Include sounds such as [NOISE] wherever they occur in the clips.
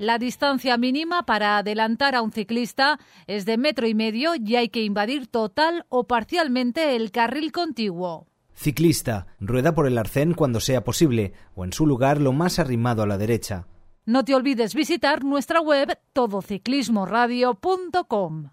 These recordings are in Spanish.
La distancia mínima para adelantar a un ciclista es de metro y medio y hay que invadir total o parcialmente el carril contiguo. Ciclista, rueda por el arcén cuando sea posible o en su lugar lo más arrimado a la derecha. No te olvides visitar nuestra web todociclismoradio.com.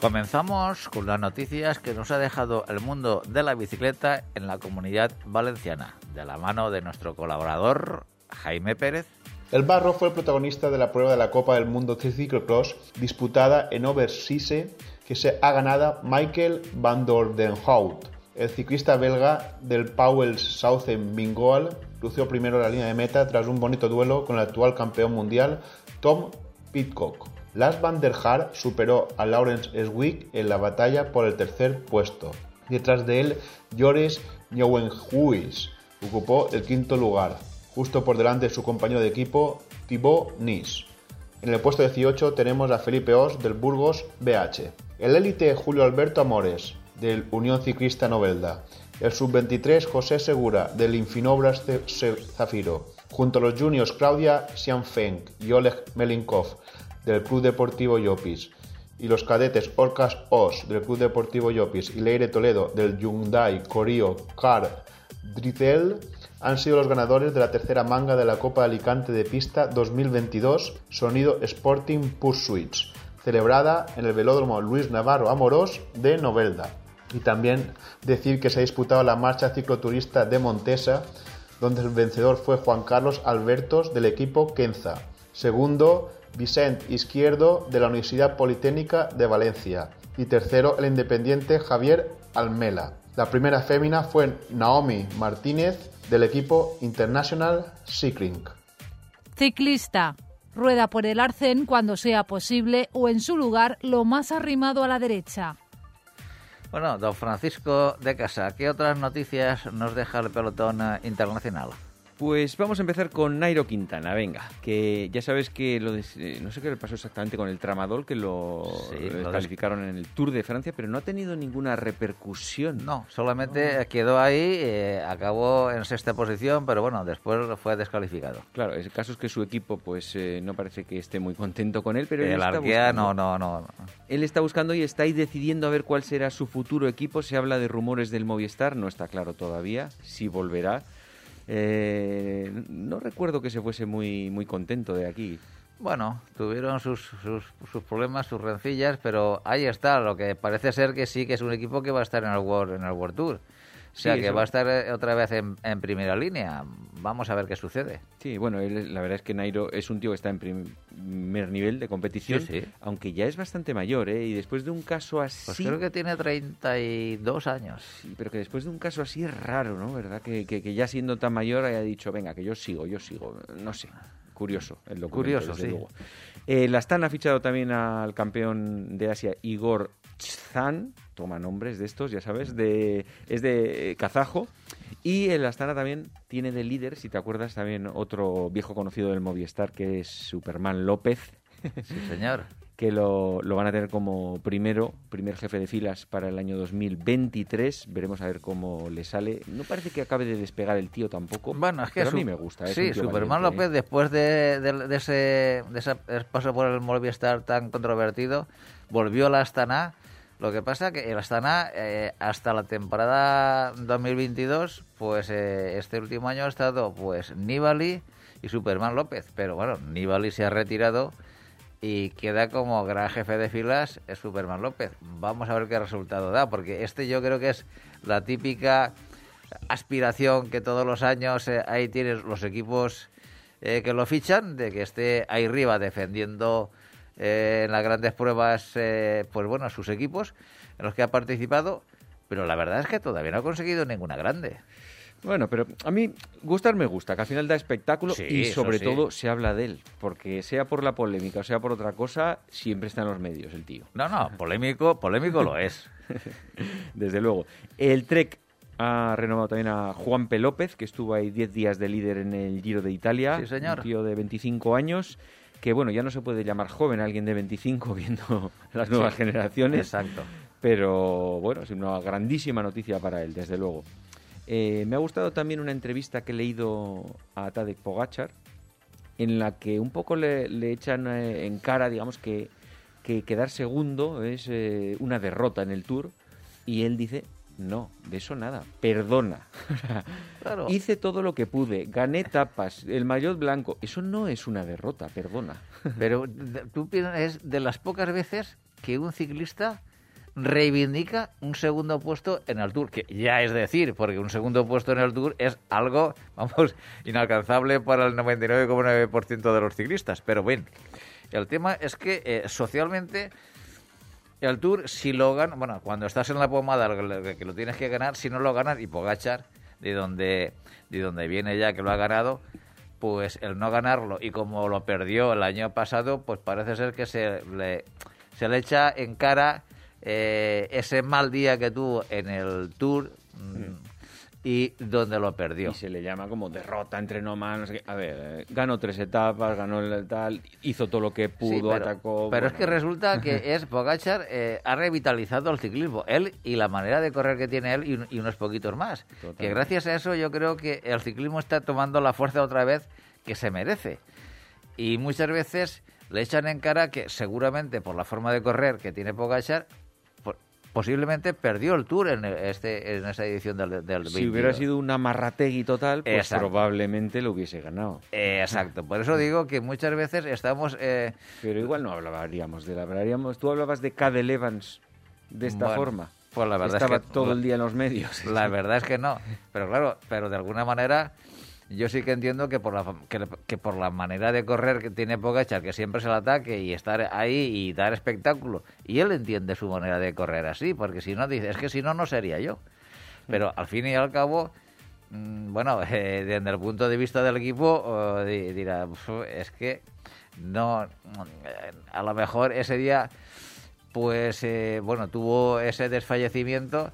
Comenzamos con las noticias que nos ha dejado el mundo de la bicicleta en la comunidad valenciana, de la mano de nuestro colaborador Jaime Pérez. El Barro fue el protagonista de la prueba de la Copa del Mundo Cyclocross disputada en Overseas que se ha ganado Michael van der Den Hout. El ciclista belga del Powell Southern Bingoal lució primero la línea de meta tras un bonito duelo con el actual campeón mundial Tom Pitcock. Lars van der Haar superó a Lawrence Swick en la batalla por el tercer puesto. Detrás de él, Joris Nieuwenhuis ocupó el quinto lugar, justo por delante de su compañero de equipo Thibaut Nis. En el puesto 18 tenemos a Felipe Os del Burgos BH. El élite Julio Alberto Amores del Unión Ciclista Novelda. El sub-23 José Segura del Infinobras Zafiro. Junto a los juniors Claudia Xianfeng y Oleg Melinkov del Club Deportivo Llopis y los cadetes Orcas Os del Club Deportivo Llopis y Leire Toledo del Hyundai Corio Car Dritel han sido los ganadores de la tercera manga de la Copa de Alicante de Pista 2022 Sonido Sporting Pursuits, celebrada en el velódromo Luis Navarro Amorós de Novelda. Y también decir que se ha disputado la marcha cicloturista de Montesa, donde el vencedor fue Juan Carlos Albertos del equipo Kenza. Segundo, Vicente Izquierdo de la Universidad Politécnica de Valencia. Y tercero, el independiente Javier Almela. La primera fémina fue Naomi Martínez del equipo International Cycling. Ciclista. Rueda por el arcén cuando sea posible o en su lugar lo más arrimado a la derecha. Bueno, don Francisco de Casa, ¿qué otras noticias nos deja el pelotón internacional? Pues vamos a empezar con Nairo Quintana, venga, que ya sabes que lo de, eh, no sé qué le pasó exactamente con el tramadol, que lo, Sí, lo descalificaron en el Tour de Francia, pero no ha tenido ninguna repercusión. No, solamente quedó ahí, eh, acabó en sexta posición, pero bueno, después fue descalificado. Claro, el caso es que su equipo pues eh, no parece que esté muy contento con él, pero él el está Arkea, buscando. no, no, no. Él está buscando y está ahí decidiendo a ver cuál será su futuro equipo. Se habla de rumores del Movistar, no está claro todavía si volverá. Eh, no recuerdo que se fuese muy, muy contento de aquí. Bueno, tuvieron sus, sus, sus problemas, sus rencillas, pero ahí está, lo que parece ser que sí que es un equipo que va a estar en el en el World Tour. O sea, Sí, que eso. va a estar eh, otra vez en, en primera línea. Vamos a ver qué sucede. Sí, bueno, él- la verdad es que Nairo es un tío que está en primer nivel de competición, Sí, sí. aunque ya es bastante mayor, ¿eh? Y después de un caso así... Pues creo que tiene 32 años. Sí, pero que después de un caso así es raro, ¿no? ¿Verdad? Que, que- que ya siendo tan mayor haya dicho, venga, que yo sigo, yo sigo. No sé. Curioso el documento, Curioso, desde sí. luego. Eh, la Stan ha fichado también al campeón de Asia, Igor Chzan. Toma nombres de estos, ya sabes. De, es de eh, kazajo. Y el Astana también tiene de líder, si te acuerdas, también otro viejo conocido del Movistar, que es Superman López, Sí, señor. que lo, lo van a tener como primero, primer jefe de filas para el año 2023. Veremos a ver cómo le sale. No parece que acabe de despegar el tío tampoco. Bueno, es que pero su- a mí me gusta. es Sí, Superman valiente, López, ¿eh? después de, de- de ese, de ese paso por el Movistar tan controvertido, volvió a la Astana Lo que pasa que el Astana, eh, hasta la temporada 2022, pues eh, este último año ha estado pues Nibali y Superman López. Pero bueno, Nibali se ha retirado y queda como gran jefe de filas Superman López. Vamos a ver qué resultado da, porque este yo creo que es la típica aspiración que todos los años eh, ahí tienes los equipos que lo fichan, de que esté ahí arriba defendiendo eh, en las grandes pruebas, eh, pues bueno, sus equipos en los que ha participado, pero la verdad es que todavía no ha conseguido ninguna grande. Bueno, pero a mí gustar me gusta, que al final da espectáculo Sí, y sobre sí. todo se habla de él, porque sea por la polémica o sea por otra cosa, siempre está en los medios el tío. No, no, polémico, polémico lo es. [LAUGHS] Desde luego. El Trek ha renovado también a Juan P. López, que estuvo ahí 10 días de líder en el Giro de Italia. Sí, señor. Un tío de 25 años, que bueno, ya no se puede llamar joven a alguien de 25 [LAUGHS] viendo las nuevas Sí, generaciones. Exacto. Pero bueno, es una grandísima noticia para él, desde luego. Eh, me ha gustado también una entrevista que he leído a Tadej Pogachar, en la que un poco le, le echan eh, en cara, digamos, que, que quedar segundo es eh, una derrota en el Tour, y él dice, no, de eso nada, perdona. [LAUGHS] Claro. Hice todo lo que pude, gané tapas, el maillot blanco, eso no es una derrota, perdona. [LAUGHS] Pero tú piensas, es de las pocas veces que un ciclista reivindica un segundo puesto en el Tour, que ya es decir, porque un segundo puesto en el Tour es algo, vamos, [LAUGHS] inalcanzable para el 99,9% de los ciclistas. Pero bien, el tema es que eh, socialmente el Tour, si lo ganas, bueno, cuando estás en la pomada, que lo tienes que ganar, si no lo ganas, y Pogachar, de donde, de donde viene ya que lo ha ganado, pues el no ganarlo, y como lo perdió el año pasado, pues parece ser que se le, se le echa en cara eh, ese mal día que tuvo en el Tour mm, y donde lo perdió. Y se le llama como derrota, entrenó mal, no sé. A ver, eh, ganó tres etapas, ganó el tal, hizo todo lo que Sí, pudo, pero, atacó. pero es que resulta que [LAUGHS] es Pogachar eh, ha revitalizado el ciclismo, él y la manera de correr que tiene él y, un- y unos poquitos más. Que gracias a eso yo creo que el ciclismo está tomando la fuerza otra vez que se merece. Y muchas veces le echan en cara que seguramente por la forma de correr que tiene Pogachar posiblemente perdió el Tour en, este, en esa edición del, del Si hubiera 22. sido una marrategui total, pues Exacto. probablemente lo hubiese ganado. Eh, exacto, por eso digo que muchas veces estamos... eh, Pero igual no hablaríamos de la hablaríamos. Tú hablabas de Cadel Evans de esta Bueno, forma. pues la verdad es Estaba que- todo el día en los medios. La verdad es que no. Pero claro, pero de alguna manera yo sí que entiendo que por la que, que por la manera de correr que tiene Pogachar, que siempre es el ataque y estar ahí y dar espectáculo, y él entiende su manera de correr así, porque si no dice, es que si no no sería yo. Pero al fin y al cabo mm, bueno, [LAUGHS] eh, desde el punto de vista del equipo eh, di- dirá, "Uf, es que no, eh, a lo mejor ese día pues eh, bueno, tuvo ese desfallecimiento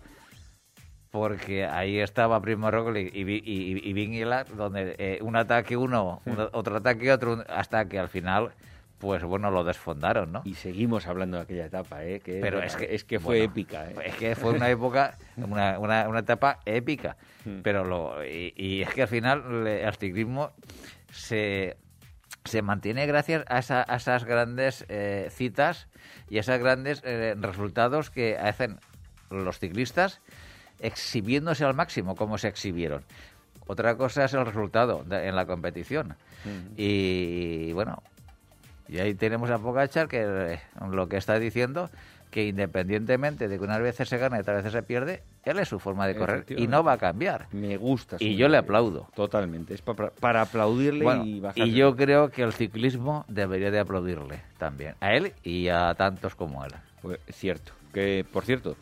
porque ahí estaba Primo Roglic y, y, y Vingegaard, donde eh, un ataque uno, un- otro ataque otro, hasta que al final, pues bueno, lo desfondaron, ¿no? Y seguimos hablando de aquella etapa, ¿eh? Que Pero es que, es que fue bueno, épica, ¿eh? Es que fue una época, una, una, una etapa épica. Mm. Pero lo, y, y es que al final le- el ciclismo se, se mantiene gracias a, esa- a esas grandes eh, citas y a esos grandes eh, resultados que hacen los ciclistas exhibiéndose al máximo como se exhibieron. Otra cosa es el resultado de- en la competición. Y bueno, y ahí tenemos a Pogachar que eh, lo que está diciendo que independientemente de que unas veces se gana y otras veces se pierde, él es su forma de correr y no va a cambiar. Me gusta. Y yo le aplaudo. Totalmente. Es pa- para, para aplaudirle Bueno, y bajarle. y yo creo que el ciclismo debería de aplaudirle también, a él y a tantos como él. Pues, cierto. Que, por cierto,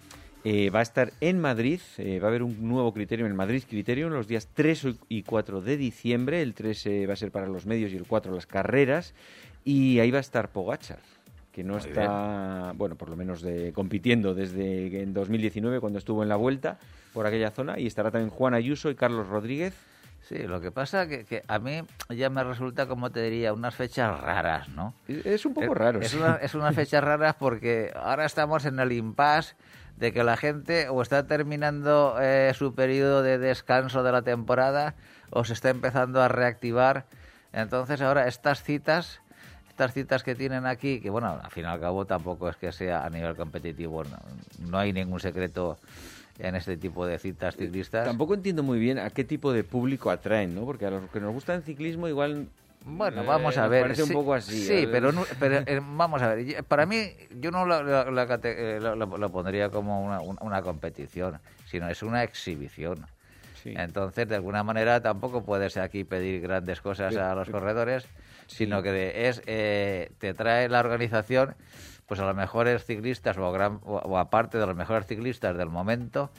eh, va a estar en Madrid, eh, va a haber un nuevo criterio en el Madrid Criterium los días 3 y 4 de diciembre. El 3 eh, va a ser para los medios y el 4 las carreras. Y ahí va a estar Pogachar, que no Muy está, bueno, por lo menos de, compitiendo desde en 2019 cuando estuvo en la vuelta por aquella zona. Y estará también Juan Ayuso y Carlos Rodríguez. Sí, lo que pasa que, que a mí ya me resulta, como te diría, unas fechas raras, ¿no? Es, es un poco Es- raro. Es, sí. una, es unas fechas raras porque ahora estamos en el impasse de que la gente o está terminando eh, su periodo de descanso de la temporada o se está empezando a reactivar. Entonces ahora estas citas estas citas que tienen aquí, que bueno, al fin y al cabo tampoco es que sea a nivel competitivo, no, no hay ningún secreto en este tipo de citas ciclistas. Tampoco entiendo muy bien a qué tipo de público atraen, ¿no? Porque a los que nos gusta el ciclismo igual Bueno, vamos a ver. Parece sí, un poco así. Sí, pero, pero, [LAUGHS] eh, vamos a ver. Para mí, yo no lo, eh, lo- lo- lo pondría como una, una- competición, sino es una exhibición. Sí. Entonces, de alguna manera, tampoco puedes aquí pedir grandes cosas a los corredores, sino que es eh, te trae la organización pues a los mejores ciclistas o, a gran- o- o aparte de los mejores ciclistas del momento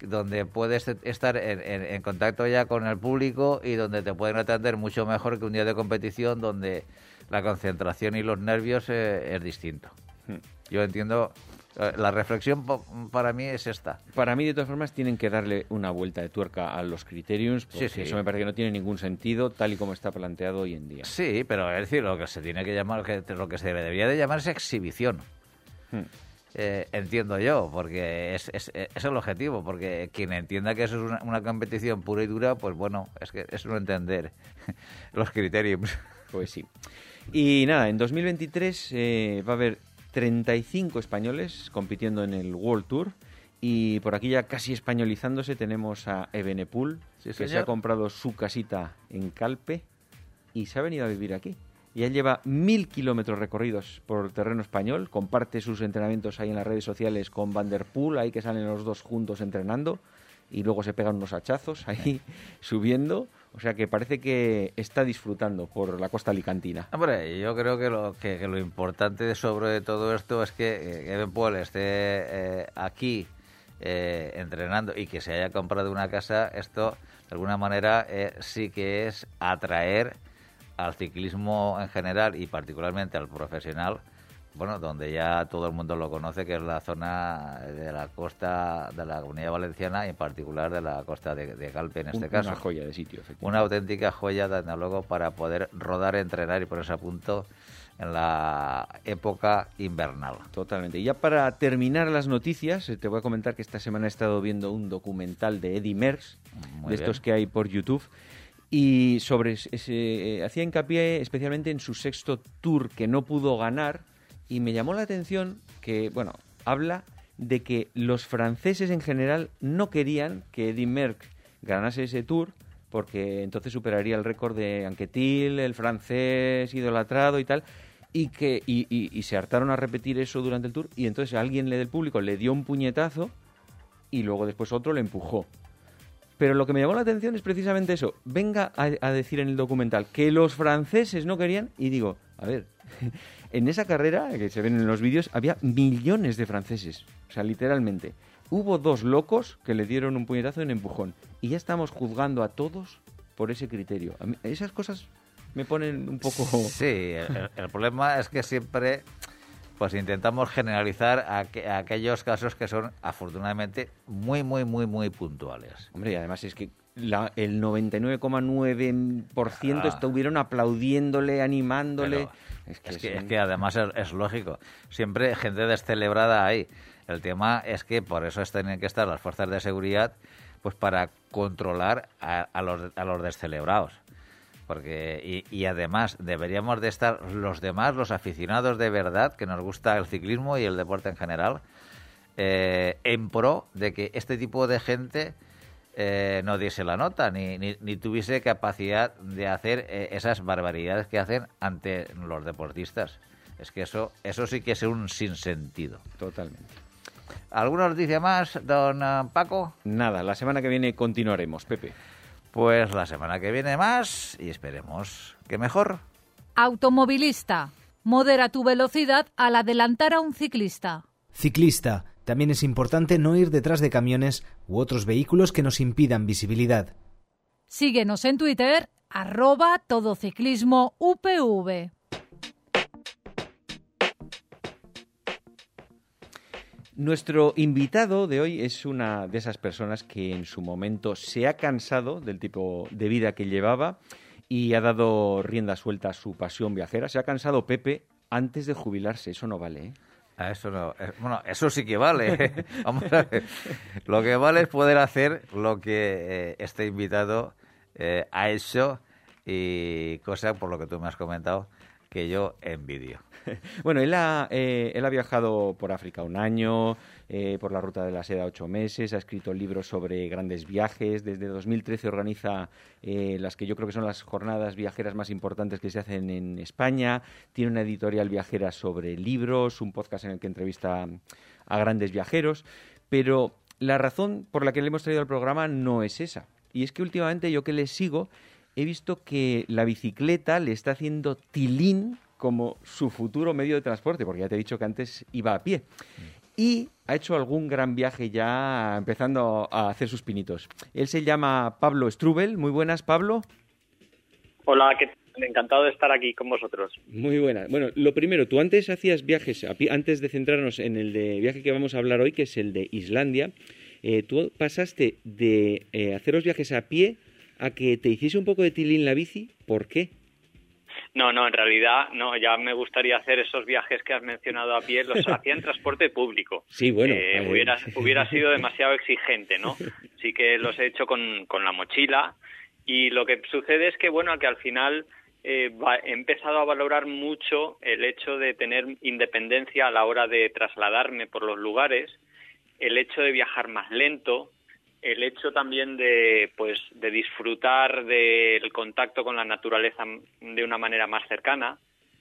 donde puedes estar en, en- en contacto ya con el público y donde te pueden atender mucho mejor que un día de competición donde la concentración y los nervios eh, es distinto. Hmm. Yo entiendo, eh, la reflexión para mí es esta. Para mí, de todas formas, tienen que darle una vuelta de tuerca a los criteriums, porque Sí, sí. eso me parece que no tiene ningún sentido tal y como está planteado hoy en día. Sí, pero es decir, lo que se tiene que llamar, lo que se debería de llamar es exhibición. Hmm. Eh, entiendo yo, porque es, es, es el objetivo, porque quien entienda que eso es una, una competición pura y dura, pues bueno, es que es no entender [LAUGHS] los criterios. Pues sí. Y nada, en 2023 eh, va a haber 35 españoles compitiendo en el World Tour. Y por aquí ya casi españolizándose tenemos a Ebenepul, Sí, que se ha comprado su casita en Calpe y se ha venido a vivir aquí. Y él lleva mil kilómetros recorridos por terreno español, comparte sus entrenamientos ahí en las redes sociales con Van Der Poel, ahí que salen los dos juntos entrenando, y luego se pegan unos hachazos ahí [LAUGHS] subiendo. O sea que parece que está disfrutando por la costa alicantina. Hombre, yo creo que lo, que, que lo importante sobre todo esto es que eh, Evan Paul esté eh, aquí eh, entrenando y que se haya comprado una casa, esto de alguna manera eh, sí que es atraer al ciclismo en general y particularmente al profesional, bueno, donde ya todo el mundo lo conoce, que es la zona de la costa de la Comunidad Valenciana y en particular de la costa de, de Calpe en este Un- caso Una joya de sitio, efectivamente. una auténtica joya, desde luego, para poder rodar, entrenar y ponerse a punto en la época invernal. Totalmente. Y ya para terminar las noticias, eh, te voy a comentar que esta semana he estado viendo un documental de Eddie Merckx, Muy de estos que hay por YouTube, y sobre ese, eh, hacía hincapié especialmente en su sexto tour que no pudo ganar, y me llamó la atención que, bueno, habla de que los franceses en general no querían que Eddie Merckx ganase ese tour, porque entonces superaría el récord de Anquetil, el francés idolatrado y tal, y que y, y- y se hartaron a repetir eso durante el tour, y entonces alguien del público le dio un puñetazo y luego después otro le empujó. Pero lo que me llamó la atención es precisamente eso. Venga a, decir en el documental que los franceses no querían, y digo, a ver, [LAUGHS] en esa carrera, que se ven en los vídeos, había millones de franceses. O sea, literalmente. Hubo dos locos que le dieron un puñetazo un empujón. Y ya estamos juzgando a todos por ese criterio. Esas cosas me ponen un poco... Sí, el problema es que siempre pues intentamos generalizar a, a aquellos casos que son afortunadamente muy, muy, muy, muy puntuales. Hombre, y además es que la- el 99,9% Ah. estuvieron aplaudiéndole, animándole. Pero es que, es, que, es que además es, es lógico. Siempre gente descelebrada ahí. El tema es que por eso es- tienen que estar las fuerzas de seguridad pues para controlar a, a los, a los descelebrados. Porque, y, y además deberíamos de estar los demás, los aficionados de verdad, que nos gusta el ciclismo y el deporte en general, eh, en pro de que este tipo de gente eh, no diese la nota ni, ni, ni tuviese capacidad de hacer eh, esas barbaridades que hacen ante los deportistas. Es que eso, eso sí que es un sinsentido. Totalmente. ¿Alguna noticia más, don eh, Paco? Nada, la semana que viene continuaremos, Pepe. Pues la semana que viene más y esperemos que mejor. Automovilista. Modera tu velocidad al adelantar a un ciclista. Ciclista. También es importante no ir detrás de camiones u otros vehículos que nos impidan visibilidad. Síguenos en Twitter, arroba todociclismo UPV. Nuestro invitado de hoy es una de esas personas que en su momento se ha cansado del tipo de vida que llevaba y ha dado rienda suelta a su pasión viajera. Se ha cansado Pepe antes de jubilarse. Eso no vale, ¿eh? Eso no. eh, Bueno, eso sí que vale. [LAUGHS] Lo que vale es poder hacer lo que eh, este invitado eh, ha hecho y cosa por lo que tú me has comentado que yo envidio. [LAUGHS] Bueno, él ha, eh, él ha viajado por África un año, eh, por la ruta de la seda ocho meses, ha escrito libros sobre grandes viajes. Desde 2013 organiza eh, las que yo creo que son las jornadas viajeras más importantes que se hacen en España. Tiene una editorial viajera sobre libros, un podcast en el que entrevista a grandes viajeros. Pero la razón por la que le hemos traído al programa no es esa. Y es que últimamente yo que le sigo he visto que la bicicleta le está haciendo tilín como su futuro medio de transporte, porque ya te he dicho que antes iba a pie. Y ha hecho algún gran viaje ya empezando a hacer sus pinitos. Él se llama Pablo Strubel. Muy buenas, Pablo. Hola, ¿qué tal? encantado de estar aquí con vosotros. Muy buenas. Bueno, lo primero, tú antes hacías viajes, a pie- antes de centrarnos en el de viaje que vamos a hablar hoy, que es el de Islandia, eh, tú pasaste de eh, hacer los viajes a pie a que te hiciese un poco de tilín la bici. ¿Por qué? No, no, en realidad no, ya me gustaría hacer esos viajes que has mencionado a pie, los [LAUGHS] hacía en transporte público. Sí, bueno. Eh, hubiera, hubiera sido [LAUGHS] demasiado exigente, ¿no? Sí que los he hecho con, con la mochila y lo que sucede es que, bueno, que al final eh, va- he empezado a valorar mucho el hecho de tener independencia a la hora de trasladarme por los lugares, el hecho de viajar más lento, el hecho también de pues de disfrutar del contacto con la naturaleza de una manera más cercana,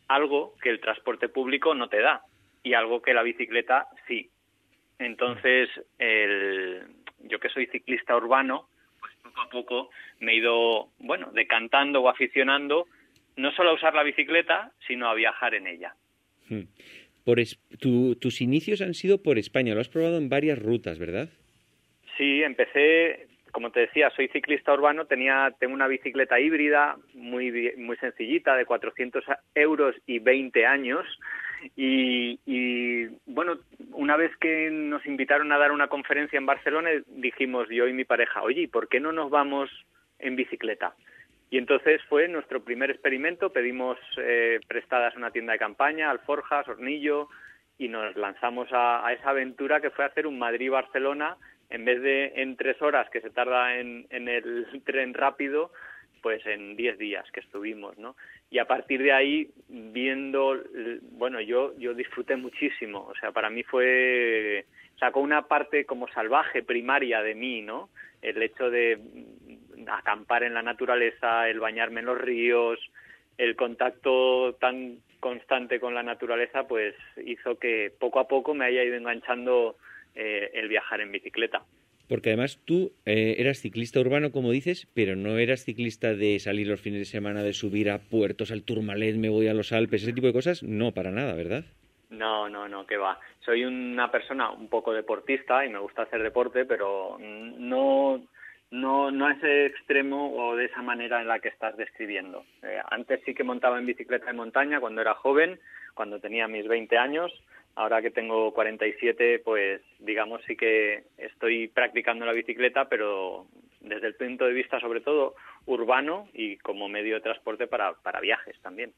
algo que el transporte público no te da y algo que la bicicleta sí. Entonces, el, yo que soy ciclista urbano, pues poco a poco me he ido, bueno, decantando o aficionando no solo a usar la bicicleta, sino a viajar en ella. Hmm. Por es- tu- tus inicios han sido por España, lo has probado en varias rutas, ¿verdad? Sí, empecé, como te decía, soy ciclista urbano, tenía, tengo una bicicleta híbrida muy, muy sencillita, de 400 euros y 20 años. Y, y, bueno, una vez que nos invitaron a dar una conferencia en Barcelona, dijimos yo y mi pareja, oye, ¿y ¿por qué no nos vamos en bicicleta? Y entonces fue nuestro primer experimento, pedimos eh, prestadas una tienda de campaña, alforjas, hornillo, y nos lanzamos a, a esa aventura que fue hacer un Madrid-Barcelona en vez de en tres horas que se tarda en, el [LAUGHS] tren rápido, pues en diez días que estuvimos, ¿no? Y a partir de ahí, viendo, bueno, yo, yo disfruté muchísimo, o sea, para mí fue, sacó una parte como salvaje, primaria de mí, ¿no? El hecho de acampar en la naturaleza, el bañarme en los ríos, el contacto tan constante con la naturaleza, pues hizo que poco a poco me haya ido enganchando eh, el viajar en bicicleta. Porque además tú eh, eras ciclista urbano, como dices, pero no eras ciclista de salir los fines de semana, de subir a puertos, al Tourmalet, me voy a los Alpes, ese tipo de cosas, no, para nada, ¿verdad? No, no, no, que va. Soy una persona un poco deportista y me gusta hacer deporte, pero no, no, no a ese extremo o de esa manera en la que estás describiendo. Eh, antes sí que montaba en bicicleta de montaña cuando era joven, cuando tenía mis 20 años. Ahora que tengo 47, pues digamos sí que estoy practicando la bicicleta, pero desde el punto de vista sobre todo urbano y como medio de transporte para, para viajes también.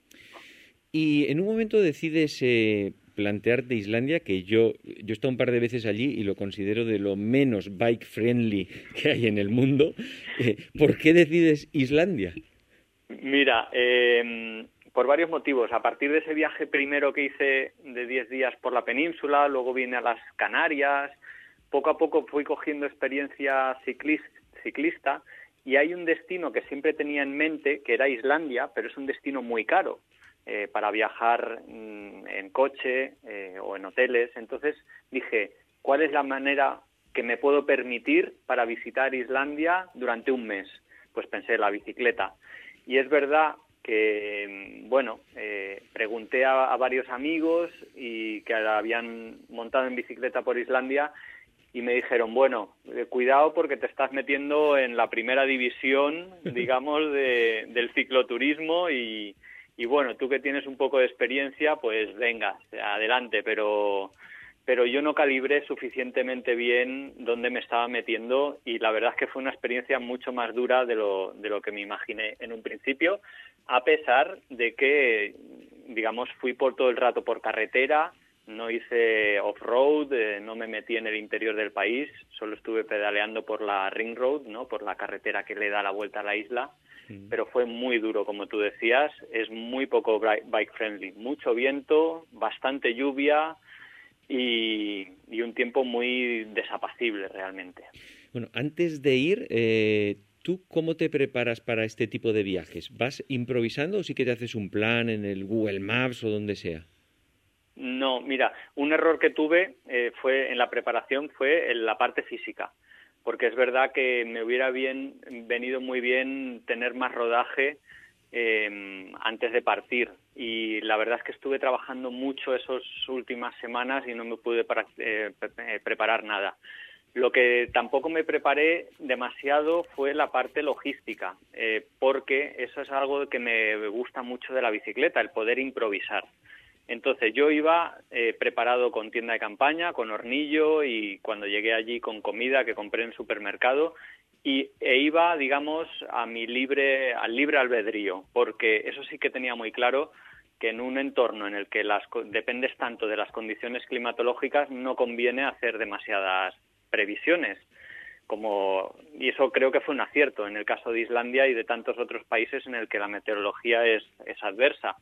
Y en un momento decides eh, plantearte Islandia, que yo, yo he estado un par de veces allí y lo considero de lo menos bike friendly que hay en el mundo. Eh, ¿Por qué decides Islandia? Mira, eh, por varios motivos. A partir de ese viaje primero que hice de 10 días por la península, luego vine a las Canarias, poco a poco fui cogiendo experiencia ciclis- ciclista y hay un destino que siempre tenía en mente, que era Islandia, pero es un destino muy caro eh, para viajar mm, en coche eh, o en hoteles. Entonces dije, ¿cuál es la manera que me puedo permitir para visitar Islandia durante un mes? Pues pensé, la bicicleta. Y es verdad que, bueno, eh, pregunté a, a varios amigos y que habían montado en bicicleta por Islandia y me dijeron, bueno, eh, cuidado porque te estás metiendo en la primera división, [LAUGHS] digamos, de, del cicloturismo y, y bueno, tú que tienes un poco de experiencia, pues venga, adelante, pero pero yo no calibré suficientemente bien dónde me estaba metiendo y la verdad es que fue una experiencia mucho más dura de lo, de lo que me imaginé en un principio, a pesar de que, digamos, fui por todo el rato por carretera, no hice off-road, eh, no me metí en el interior del país, solo estuve pedaleando por la ring road, ¿no? por la carretera que le da la vuelta a la isla, mm. pero fue muy duro, como tú decías, es muy poco bike friendly, mucho viento, bastante lluvia y, un tiempo muy desapacible realmente. Bueno, antes de ir, eh, ¿tú cómo te preparas para este tipo de viajes? ¿Vas improvisando o sí que te haces un plan en el Google Maps o donde sea? No, mira, un error que tuve eh, fue en la preparación fue en la parte física, porque es verdad que me hubiera bien venido muy bien tener más rodaje eh, antes de partir y la verdad es que estuve trabajando mucho esas últimas semanas y no me pude eh, preparar nada. Lo que tampoco me preparé demasiado fue la parte logística, porque eso es algo que me gusta mucho de la bicicleta, el poder improvisar. Entonces yo iba eh, preparado con tienda de campaña, con hornillo y cuando llegué allí con comida que compré en supermercado y e iba, digamos, a mi libre, al libre albedrío, porque eso sí que tenía muy claro que en un entorno en el que las, dependes tanto de las condiciones climatológicas no conviene hacer demasiadas previsiones. Como, y eso creo que fue un acierto en el caso de Islandia y de tantos otros países en el que la meteorología es, es adversa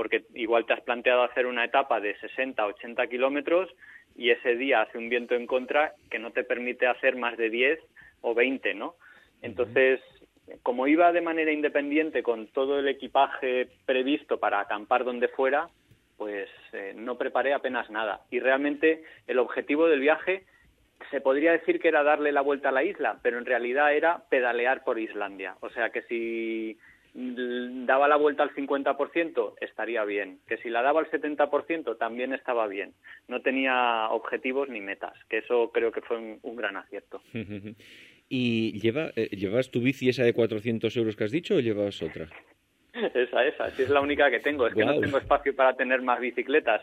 porque igual te has planteado hacer una etapa de 60, 80 kilómetros y ese día hace un viento en contra que no te permite hacer más de 10 o 20, ¿no? Entonces, como iba de manera independiente con todo el equipaje previsto para acampar donde fuera, pues eh, no preparé apenas nada. Y realmente el objetivo del viaje se podría decir que era darle la vuelta a la isla, pero en realidad era pedalear por Islandia. O sea que si daba la vuelta al 50%, estaría bien. Que si la daba al 70%, también estaba bien. No tenía objetivos ni metas, que eso creo que fue un, gran acierto. [LAUGHS] ¿Y lleva, eh, llevas tu bici esa de 400 euros que has dicho o llevas otra? [LAUGHS] esa, esa, sí es la única que tengo. Es que no tengo espacio para tener más bicicletas.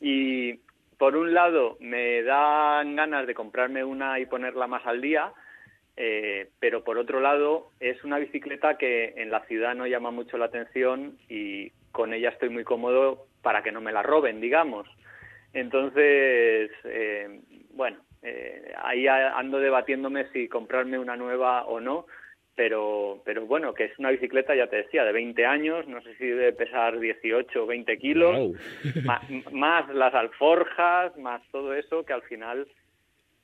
Y por un lado, me dan ganas de comprarme una y ponerla más al día, eh, pero por otro lado es una bicicleta que en la ciudad no llama mucho la atención y con ella estoy muy cómodo para que no me la roben, digamos. Entonces, eh, bueno, eh, ahí ando debatiéndome si comprarme una nueva o no, pero, pero bueno, que es una bicicleta, ya te decía, de 20 años, no sé si debe pesar 18 o 20 kilos, más las alforjas, más todo eso, que al final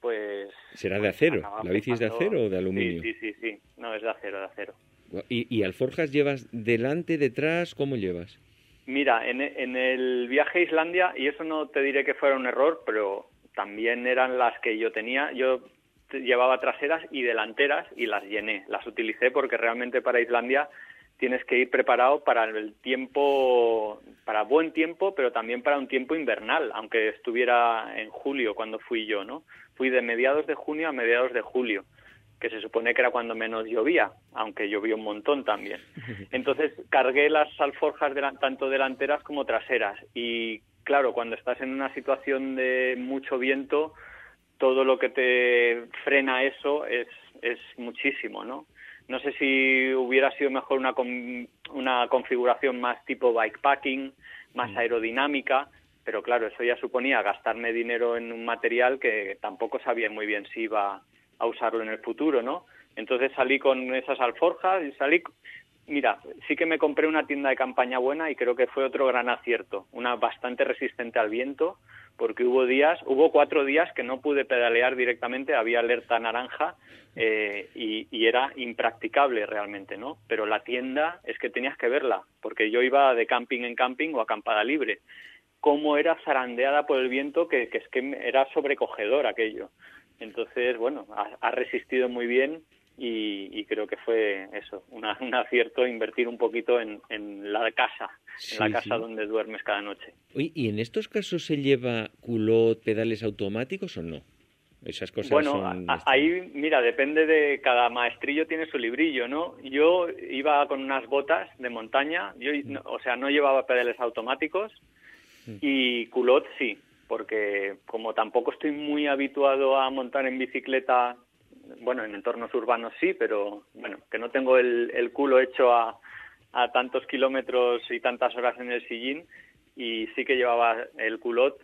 pues... ¿Será de acero? ¿La bici es de acero o de aluminio? Sí, sí, sí, no, es de acero, de acero. ¿Y, y alforjas llevas delante, detrás? ¿Cómo llevas? Mira, en, en el viaje a Islandia, y eso no te diré que fuera un error, pero también eran las que yo tenía, yo llevaba traseras y delanteras y las llené, las utilicé porque realmente para Islandia tienes que ir preparado para el tiempo, para buen tiempo, pero también para un tiempo invernal, aunque estuviera en julio cuando fui yo, ¿no? Fui de mediados de junio a mediados de julio, que se supone que era cuando menos llovía, aunque llovió un montón también. [LAUGHS] Entonces cargué las alforjas tanto delanteras como traseras y claro, cuando estás en una situación de mucho viento, todo lo que te frena eso es, es muchísimo, ¿no? No sé si hubiera sido mejor una, una configuración más tipo bikepacking, más mm. aerodinámica, pero claro, eso ya suponía gastarme dinero en un material que tampoco sabía muy bien si iba a usarlo en el futuro, ¿no? Entonces salí con esas alforjas y salí Mira, sí que me compré una tienda de campaña buena y creo que fue otro gran acierto, una bastante resistente al viento, porque hubo días, hubo cuatro días que no pude pedalear directamente, había alerta naranja eh, y, y, era impracticable realmente, ¿no? Pero la tienda es que tenías que verla, porque yo iba de camping en camping o acampada libre. Cómo era zarandeada por el viento, que, que es que era sobrecogedor aquello. Entonces, bueno, ha resistido muy bien y, creo que fue eso, [LAUGHS] un acierto invertir un poquito en, la casa, en la casa donde duermes cada noche. ¿Y en estos casos se lleva culot, pedales automáticos o no? Esas cosas bueno, ahí, mira, depende de cada maestrillo tiene su librillo, ¿no? Yo iba con unas botas de montaña, yo, mm. o sea, no llevaba pedales automáticos mm. y culot sí, porque como tampoco estoy muy habituado a montar en bicicleta bueno, en entornos urbanos sí, pero bueno, que no tengo el, el culo hecho a, a tantos kilómetros y tantas horas en el sillín y sí que llevaba el culot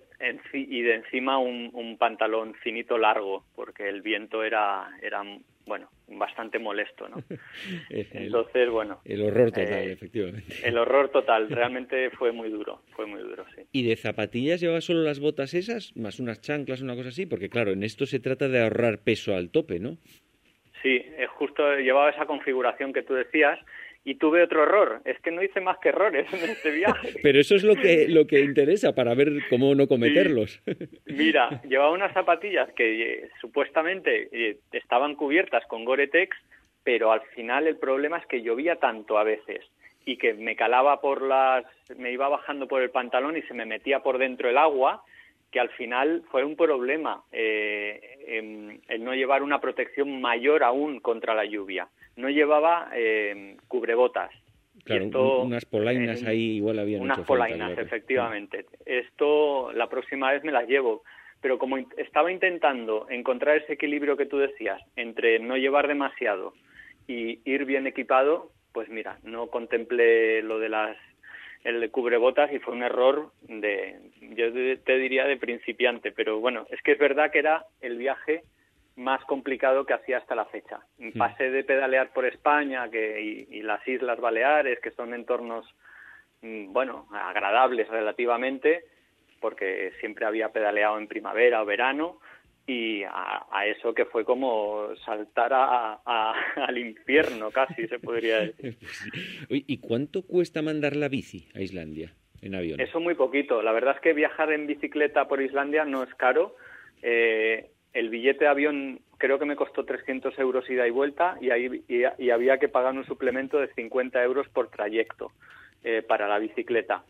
y de encima un, un, pantalón finito largo, porque el viento era, era bueno, bastante molesto, ¿no? [LAUGHS] Entonces, bueno. El horror total, eh, efectivamente. El horror total, [LAUGHS] realmente fue muy duro, fue muy duro, sí. ¿Y de zapatillas llevaba solo las botas esas, más unas chanclas, una cosa así? Porque claro, en esto se trata de ahorrar peso al tope, ¿no? Sí, justo llevaba esa configuración que tú decías y tuve otro error. Es que no hice más que errores en este viaje. [LAUGHS] Pero eso es lo que, lo que interesa para ver cómo no cometerlos. Mira, [LAUGHS] llevaba unas zapatillas que eh, supuestamente eh, estaban cubiertas con Gore-Tex, pero al final el problema es que llovía tanto a veces y que me calaba por las... me iba bajando por el pantalón y se me metía por dentro el agua que al final fue un problema eh, el no llevar una protección mayor aún contra la lluvia. No llevaba eh, cubrebotas. Claro, unas polainas ahí igual habían Unas polainas, efectivamente. Esto la próxima vez me las llevo. Pero como estaba intentando encontrar ese equilibrio que tú decías entre no llevar demasiado y ir bien equipado, pues mira, no contemplé lo de las el cubrebotas y fue un error de, yo te diría de principiante, pero bueno, es que es verdad que era el viaje más complicado que hacía hasta la fecha. Pasé de pedalear por España que, y, las Islas Baleares, que son entornos, mm, bueno, agradables relativamente, porque siempre había pedaleado en primavera o verano, y a, eso que fue como saltar [LAUGHS] al infierno casi, se podría [LAUGHS] decir. ¿Y cuánto cuesta mandar la bici a Islandia en avión? Eso muy poquito. La verdad es que viajar en bicicleta por Islandia no es caro. Eh, el billete de avión creo que me costó 300 euros ida y vuelta y, ahí, y, había que pagar un suplemento de 50 euros por trayecto eh, para la bicicleta.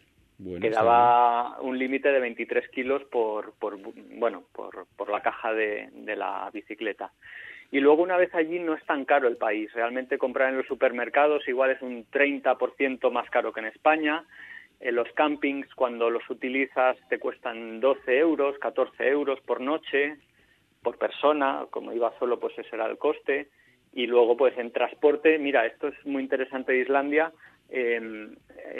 Que daba un límite de 23 kilos por, por bueno por, por la caja de, de, la bicicleta. Y luego una vez allí no es tan caro el país. Realmente comprar en los supermercados igual es un 30% más caro que en España. En los campings cuando los utilizas te cuestan 12 euros 14 euros por noche por persona como iba solo pues ese era el coste y luego pues en transporte mira esto es muy interesante de Islandia en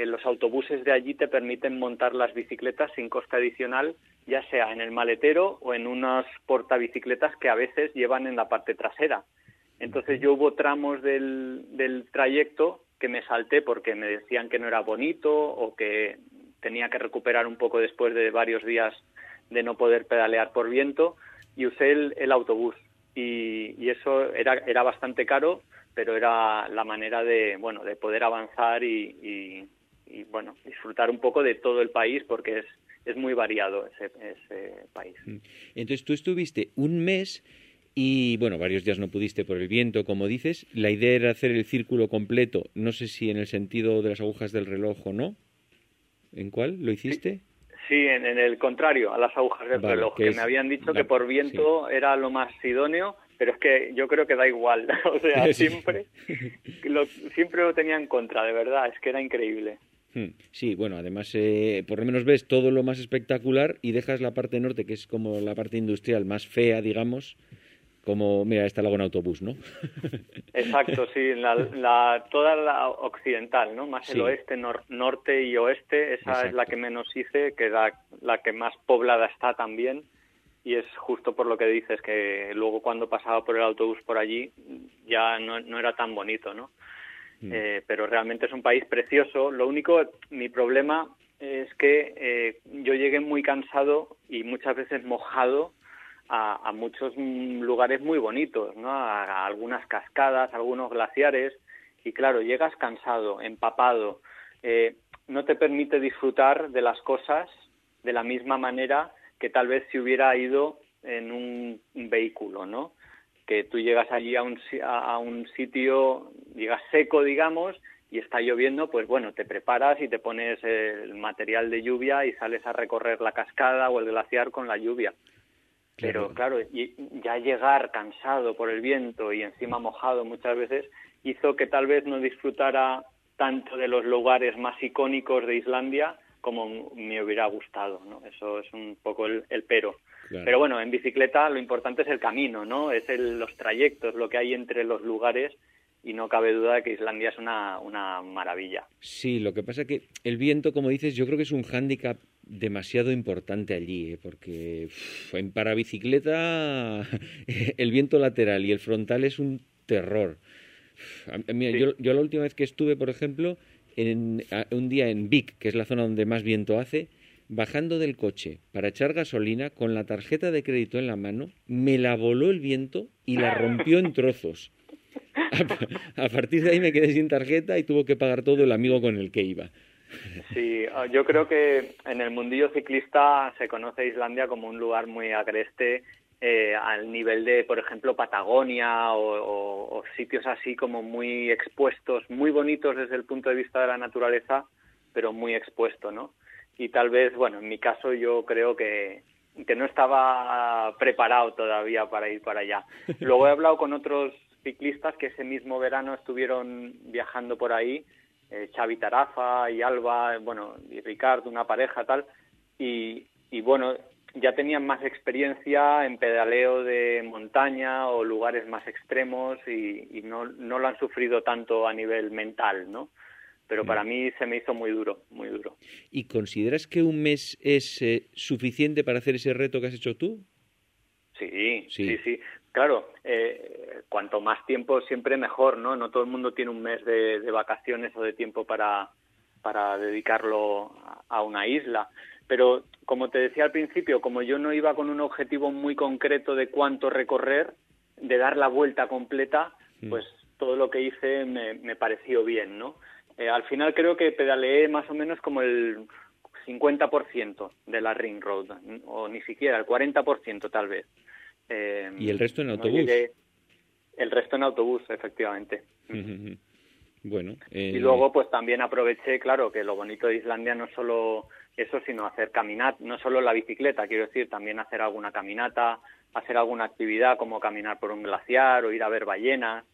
los autobuses de allí te permiten montar las bicicletas sin coste adicional, ya sea en el maletero o en unas portabicicletas que a veces llevan en la parte trasera. Entonces yo hubo tramos del, del trayecto que me salté porque me decían que no era bonito o que tenía que recuperar un poco después de varios días de no poder pedalear por viento y usé el, autobús y, y, eso era, era bastante caro pero era la manera de, bueno, de poder avanzar y, bueno, disfrutar un poco de todo el país porque es, es muy variado ese, ese país. Mm. Entonces tú estuviste un mes y bueno, varios días no pudiste por el viento, como dices. La idea era hacer el círculo completo, no sé si en el sentido de las agujas del reloj o no. ¿En cuál lo hiciste? Sí, en, el contrario, a las agujas del reloj, que, me habían dicho que por viento era lo más idóneo pero es que yo creo que da igual, [LAUGHS] o sea, [LAUGHS] siempre lo, siempre lo tenía en contra, de verdad, es que era increíble. Hmm. Sí, bueno, además eh, por lo menos ves todo lo más espectacular y dejas la parte norte, que es como la parte industrial más fea, digamos, como, mira, está lago en autobús, ¿no? [LAUGHS] Exacto, sí, la, toda la occidental, ¿no? Más el oeste, norte y oeste, esa es la que menos hice, que la, la que más poblada está también y es justo por lo que dices, que luego cuando pasaba por el autobús por allí ya no, no era tan bonito, ¿no? Mm. Eh, pero realmente es un país precioso. Lo único, mi problema es que eh, yo llegué muy cansado y muchas veces mojado a, muchos lugares muy bonitos, ¿no? A, algunas cascadas, algunos glaciares y claro, llegas cansado, empapado, eh, no te permite disfrutar de las cosas de la misma manera que tal vez si hubiera ido en un, vehículo, ¿no? Que tú llegas allí a un, a un sitio, llegas seco, digamos, y está lloviendo, pues bueno, te preparas y te pones el material de lluvia y sales a recorrer la cascada o el glaciar con la lluvia. Pero claro, ya llegar cansado por el viento y encima mojado muchas veces hizo que tal vez no disfrutara tanto de los lugares más icónicos de Islandia como me hubiera gustado, ¿no? Eso es un poco el, pero. Pero bueno, en bicicleta lo importante es el camino, ¿no? Es el, los trayectos, lo que hay entre los lugares y no cabe duda de que Islandia es una, una maravilla. Sí, lo que pasa es que el viento, como dices, yo creo que es un hándicap demasiado importante allí, ¿eh? porque en para bicicleta [LAUGHS] el viento lateral y el frontal es un terror. Mira, Sí. yo, yo la última vez que estuve, por ejemplo, en, un día en Vic, que es la zona donde más viento hace, bajando del coche para echar gasolina con la tarjeta de crédito en la mano, me la voló el viento y la rompió en trozos. [LAUGHS] A, partir de ahí me quedé sin tarjeta y tuvo que pagar todo el amigo con el que iba. Sí, ah, yo creo que en el mundillo ciclista se conoce a Islandia como un lugar muy agreste eh, al nivel de, por ejemplo, Patagonia o, o- o sitios así como muy expuestos, muy bonitos desde el punto de vista de la naturaleza, pero muy expuesto, ¿no? Y tal vez, bueno, en mi caso yo creo que, que no estaba preparado todavía para ir para allá. [LAUGHS] Luego he hablado con otros ciclistas que ese mismo verano estuvieron viajando por ahí, eh, Xavi Tarafa y Alba, bueno, y Ricardo, una pareja tal, y, y bueno, ya tenían más experiencia en pedaleo de montaña o lugares más extremos y, y no, no lo han sufrido tanto a nivel mental, ¿no? Pero para mí se me hizo muy duro, muy duro. ¿Y consideras que un mes es eh, suficiente para hacer ese reto que has hecho tú? Sí, Sí. sí, sí. Claro, eh, cuanto más tiempo siempre mejor, ¿no? No todo el mundo tiene un mes de, de vacaciones o de tiempo para, para dedicarlo a, una isla. Pero como te decía al principio, como yo no iba con un objetivo muy concreto de cuánto recorrer, de dar la vuelta completa, Mm. pues todo lo que hice me, me pareció bien, ¿no? Eh, al final creo que pedaleé más o menos como el 50% de la Ring Road, o ni siquiera el 40% tal vez. Eh, ¿Y el resto en no autobús? llegué- el resto en autobús, efectivamente. bueno, eh, Y luego, pues también aproveché, claro, que lo bonito de Islandia no es solo eso, sino hacer caminata, no solo la bicicleta, quiero decir, también hacer alguna caminata, hacer alguna actividad como caminar por un glaciar o ir a ver ballenas.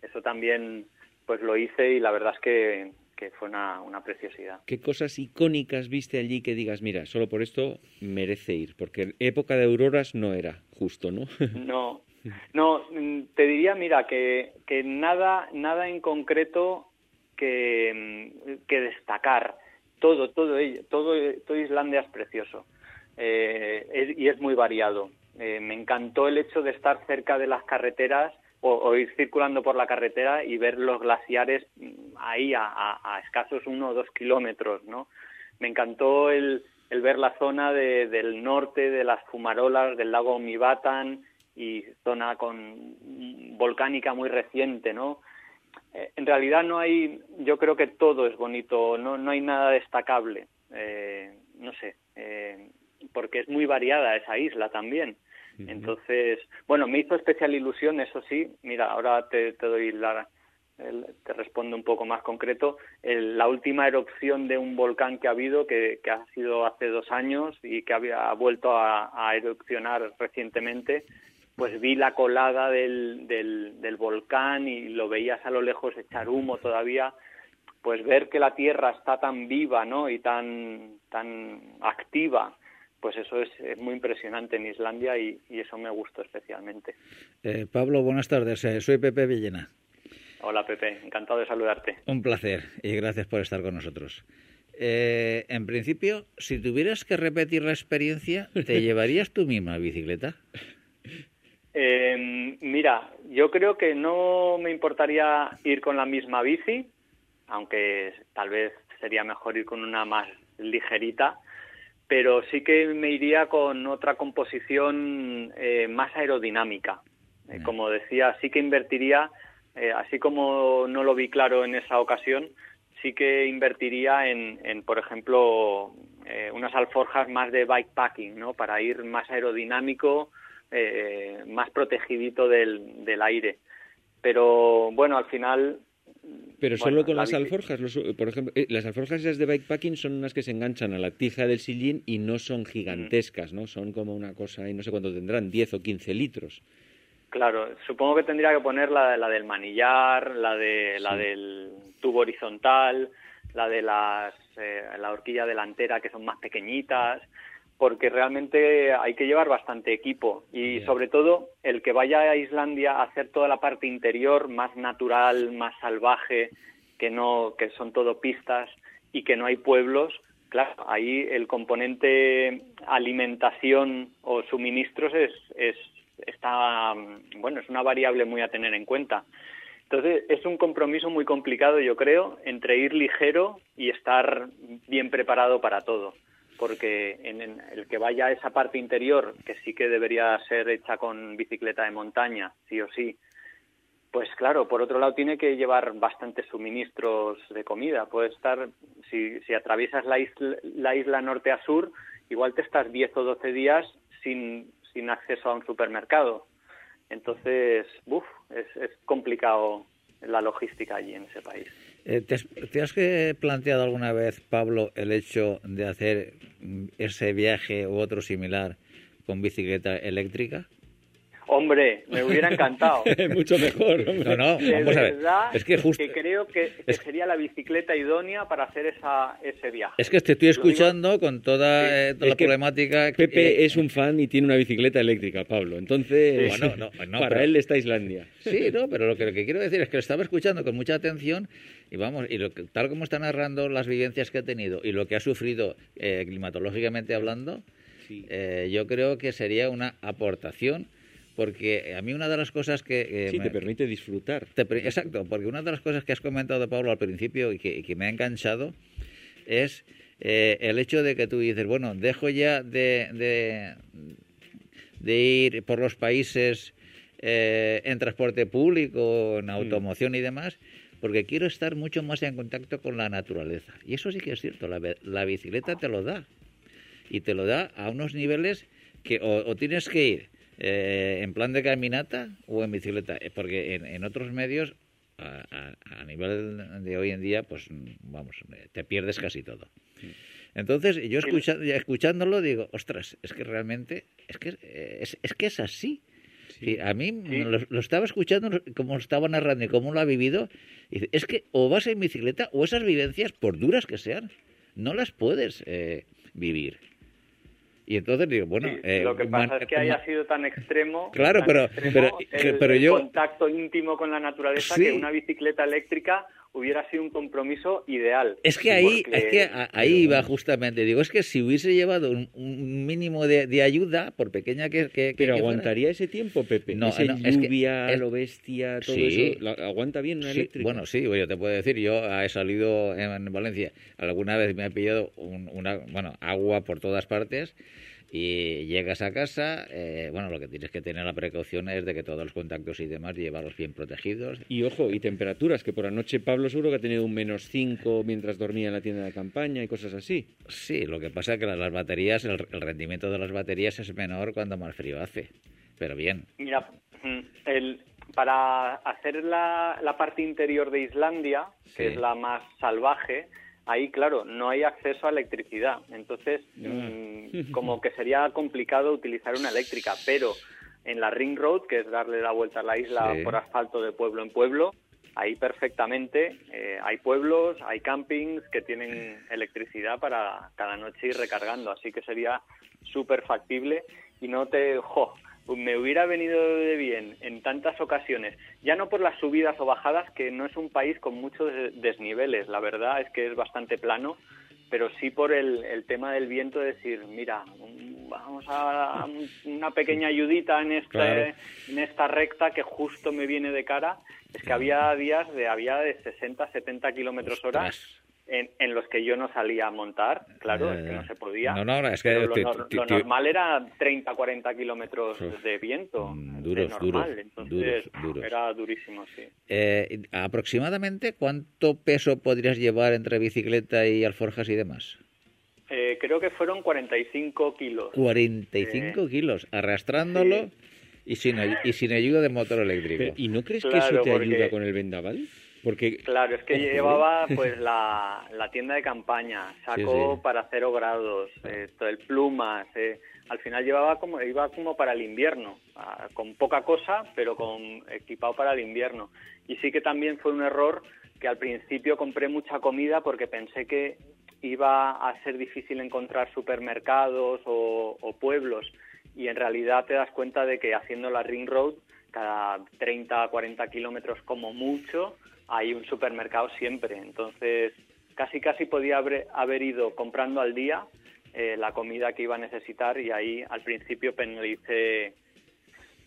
Eso también, pues lo hice y la verdad es que, que fue una, una preciosidad. ¿qué cosas icónicas viste allí que digas, mira, solo por esto merece ir? Porque época de auroras no era justo, ¿no? No, no, mm, te diría, mira, que, nada, nada en concreto que, mm, destacar. Todo, todo, ello- todo, Islandia es precioso eh, es- y es muy variado. Eh, me encantó el hecho de estar cerca de las carreteras o, ir circulando por la carretera y ver los glaciares mm, ahí a, escasos uno o dos kilómetros, ¿no? Me encantó el, el ver la zona de- del norte, de las fumarolas, del lago Mibatan y zona con volcánica muy reciente, ¿no? Eh, en realidad no hay, yo creo que todo es bonito, no, no hay nada destacable, eh, no sé, eh, porque es muy variada esa isla también. Entonces, bueno, me hizo especial ilusión, eso sí, mira, ahora te, te doy la, el- te respondo un poco más concreto, el- la última erupción de un volcán que ha habido, que, que ha sido hace dos años y que había ha vuelto a, a erupcionar recientemente, pues vi la colada del, del, del volcán y lo veías a lo lejos echar humo todavía, pues ver que la Tierra está tan viva, ¿no? Y tan, tan activa, pues eso es, es muy impresionante en Islandia y, y eso me gustó especialmente. Eh, Pablo, buenas tardes. Eh, soy Pepe Villena. Hola Pepe, encantado de saludarte. Un placer y gracias por estar con nosotros. Eh, en principio, si tuvieras que repetir la experiencia, ¿te [LAUGHS] llevarías tú misma bicicleta? Eh, mira, yo creo que no me importaría ir con la misma bici, aunque tal vez sería mejor ir con una más ligerita, pero sí que me iría con otra composición eh, más aerodinámica. Eh, como decía, sí que invertiría, eh, así como no lo vi claro en esa ocasión, sí que invertiría en, en por ejemplo, unas alforjas más de bikepacking, ¿no? Para ir más aerodinámico, eh, más protegidito del, del aire. Pero bueno, al final. Pero bueno, solo con la las bici- alforjas, los- por ejemplo, eh, las alforjas esas de bikepacking son unas que se enganchan a la tija del sillín y no son gigantescas, ¿no? Son como una cosa, y no sé cuánto tendrán, 10 o 15 litros. Claro, supongo que tendría que poner la, la del manillar, la de la del tubo horizontal, la de las eh, la horquilla delantera que son más pequeñitas, porque realmente hay que llevar bastante equipo y sobre todo el que vaya a Islandia a hacer toda la parte interior más natural, más salvaje, que no que son todo pistas y que no hay pueblos, claro, ahí el componente alimentación o suministros es, es está bueno, es una variable muy a tener en cuenta. Entonces, es un compromiso muy complicado, yo creo, entre ir ligero y estar bien preparado para todo. Porque en el que vaya a esa parte interior, que sí que debería ser hecha con bicicleta de montaña, sí o sí, pues claro, por otro lado tiene que llevar bastantes suministros de comida. Puede estar, si, si atraviesas la isla, la isla norte a sur, igual te estás 10 o 12 días sin, acceso a un supermercado. Entonces, uf, es, es complicado la logística allí en ese país. Eh, ¿te, has, ¿te, has, planteado alguna vez, Pablo, el hecho de hacer ese viaje u otro similar con bicicleta eléctrica? Hombre, me hubiera encantado. [LAUGHS] Mucho mejor. [LAUGHS] Hombre. No, no, de vamos a ver. Es que justo. que creo que, que sería la bicicleta idónea para hacer esa, ese viaje. Es que te estoy escuchando con toda, Sí. eh, toda la que problemática. Pepe eh, es un fan y tiene una bicicleta eléctrica, Pablo. Entonces, Sí. Bueno, no, no, para pero- él está Islandia. Sí, no, pero lo que, lo que quiero decir es que lo estaba escuchando con mucha atención y vamos, y lo que, tal como está narrando las vivencias que ha tenido y lo que ha sufrido eh, climatológicamente hablando, Sí. eh, yo creo que sería una aportación, porque a mí una de las cosas que... eh, Sí, me- te permite disfrutar. te exacto, porque una de las cosas que has comentado, Pablo, al principio y que, y que me ha enganchado es eh, el hecho de que tú dices, bueno, dejo ya de, de, de ir por los países eh, en transporte público, en automoción y demás, porque quiero estar mucho más en contacto con la naturaleza. Y eso sí que es cierto, la, la bicicleta te lo da. Y te lo da a unos niveles que o, o tienes que ir eh, en plan de caminata o en bicicleta, eh, porque en, en otros medios, a, a- a nivel de hoy en día, pues vamos, te pierdes casi todo. Entonces, yo escucha- escuchándolo digo, ostras, es que realmente, es que es, es que es así. Y a mí lo, lo estaba escuchando como estaba narrando y cómo lo ha vivido. Y dice, es que o vas en bicicleta o esas vivencias, por duras que sean, no las puedes eh, vivir. Y entonces digo, bueno, Sí, eh, lo que man- pasa es que haya sido tan extremo, Claro, tan pero- extremo pero- el, pero el yo- contacto íntimo con la naturaleza Sí. que una bicicleta eléctrica hubiera sido un compromiso ideal. Es que ahí, Porque- es que ahí iba justamente. Digo, es que si hubiese llevado un, un mínimo de, de ayuda, por pequeña que, que- que- Pero que fuera- aguantaría ese tiempo, Pepe. No, Ese no, es que- lluvia, es- lo bestia, todo Sí. eso. ¿la- ¿Aguanta bien una Sí, eléctrica? bueno, sí, yo te puedo decir, yo he salido en Valencia, alguna vez me he pillado un- una, bueno, agua por todas partes y llegas a casa, eh, bueno, lo que tienes que tener la precaución es de que todos los contactos y demás llevarlos bien protegidos. Y ojo, y temperaturas, que por anoche Pablo seguro que ha tenido un menos 5 mientras dormía en la tienda de campaña y cosas así. Sí, lo que pasa es que las, las baterías, el, el rendimiento de las baterías es menor cuando más frío hace, pero bien. Mira, el, para hacer la, la parte interior de Islandia, que Sí. es la más salvaje, ahí, claro, no hay acceso a electricidad. Entonces, mm, [LAUGHS] como que sería complicado utilizar una eléctrica, pero en la Ring Road, que es darle la vuelta a la isla Sí. por asfalto de pueblo en pueblo, ahí perfectamente eh, hay pueblos, hay campings que tienen electricidad para cada noche ir recargando, así que sería súper factible y no te... Jo, me hubiera venido de bien en tantas ocasiones, ya no por las subidas o bajadas, que no es un país con muchos des- desniveles, la verdad es que es bastante plano, pero sí por el, el tema del viento, decir, mira, vamos a un- una pequeña ayudita en, este, Claro. en esta recta que justo me viene de cara. Es que había días de había de 60, 70 kilómetros hora. En, en los que yo no salía a montar, claro, es que no se podía. No, no, es que lo, te- nor- te- lo te- normal era 30, 40 kilómetros de viento. Mm, de duros, normal. duros, Entonces, duros, duros. era durísimo, sí. Eh, aproximadamente, ¿cuánto peso podrías llevar entre bicicleta y alforjas y demás? Eh, creo que fueron 45 kilos. 45 kilos, arrastrándolo y, sin, y sin ayuda de motor eléctrico. Pero, ¿Y no crees que eso te porque- ayuda con el vendaval? Porque Claro, es que llevaba pues la, la tienda de campaña, saco Sí, sí. para cero grados, todo el plumas, eh, al final llevaba como iba como para el invierno, ah, con poca cosa, pero con equipado para el invierno. Y sí que también fue un error que al principio compré mucha comida porque pensé que iba a ser difícil encontrar supermercados o, o pueblos y en realidad te das cuenta de que haciendo la Ring Road cada 30 40 kilómetros como mucho hay un supermercado siempre entonces casi casi podía haber, haber ido comprando al día eh, la comida que iba a necesitar y ahí al principio penalicé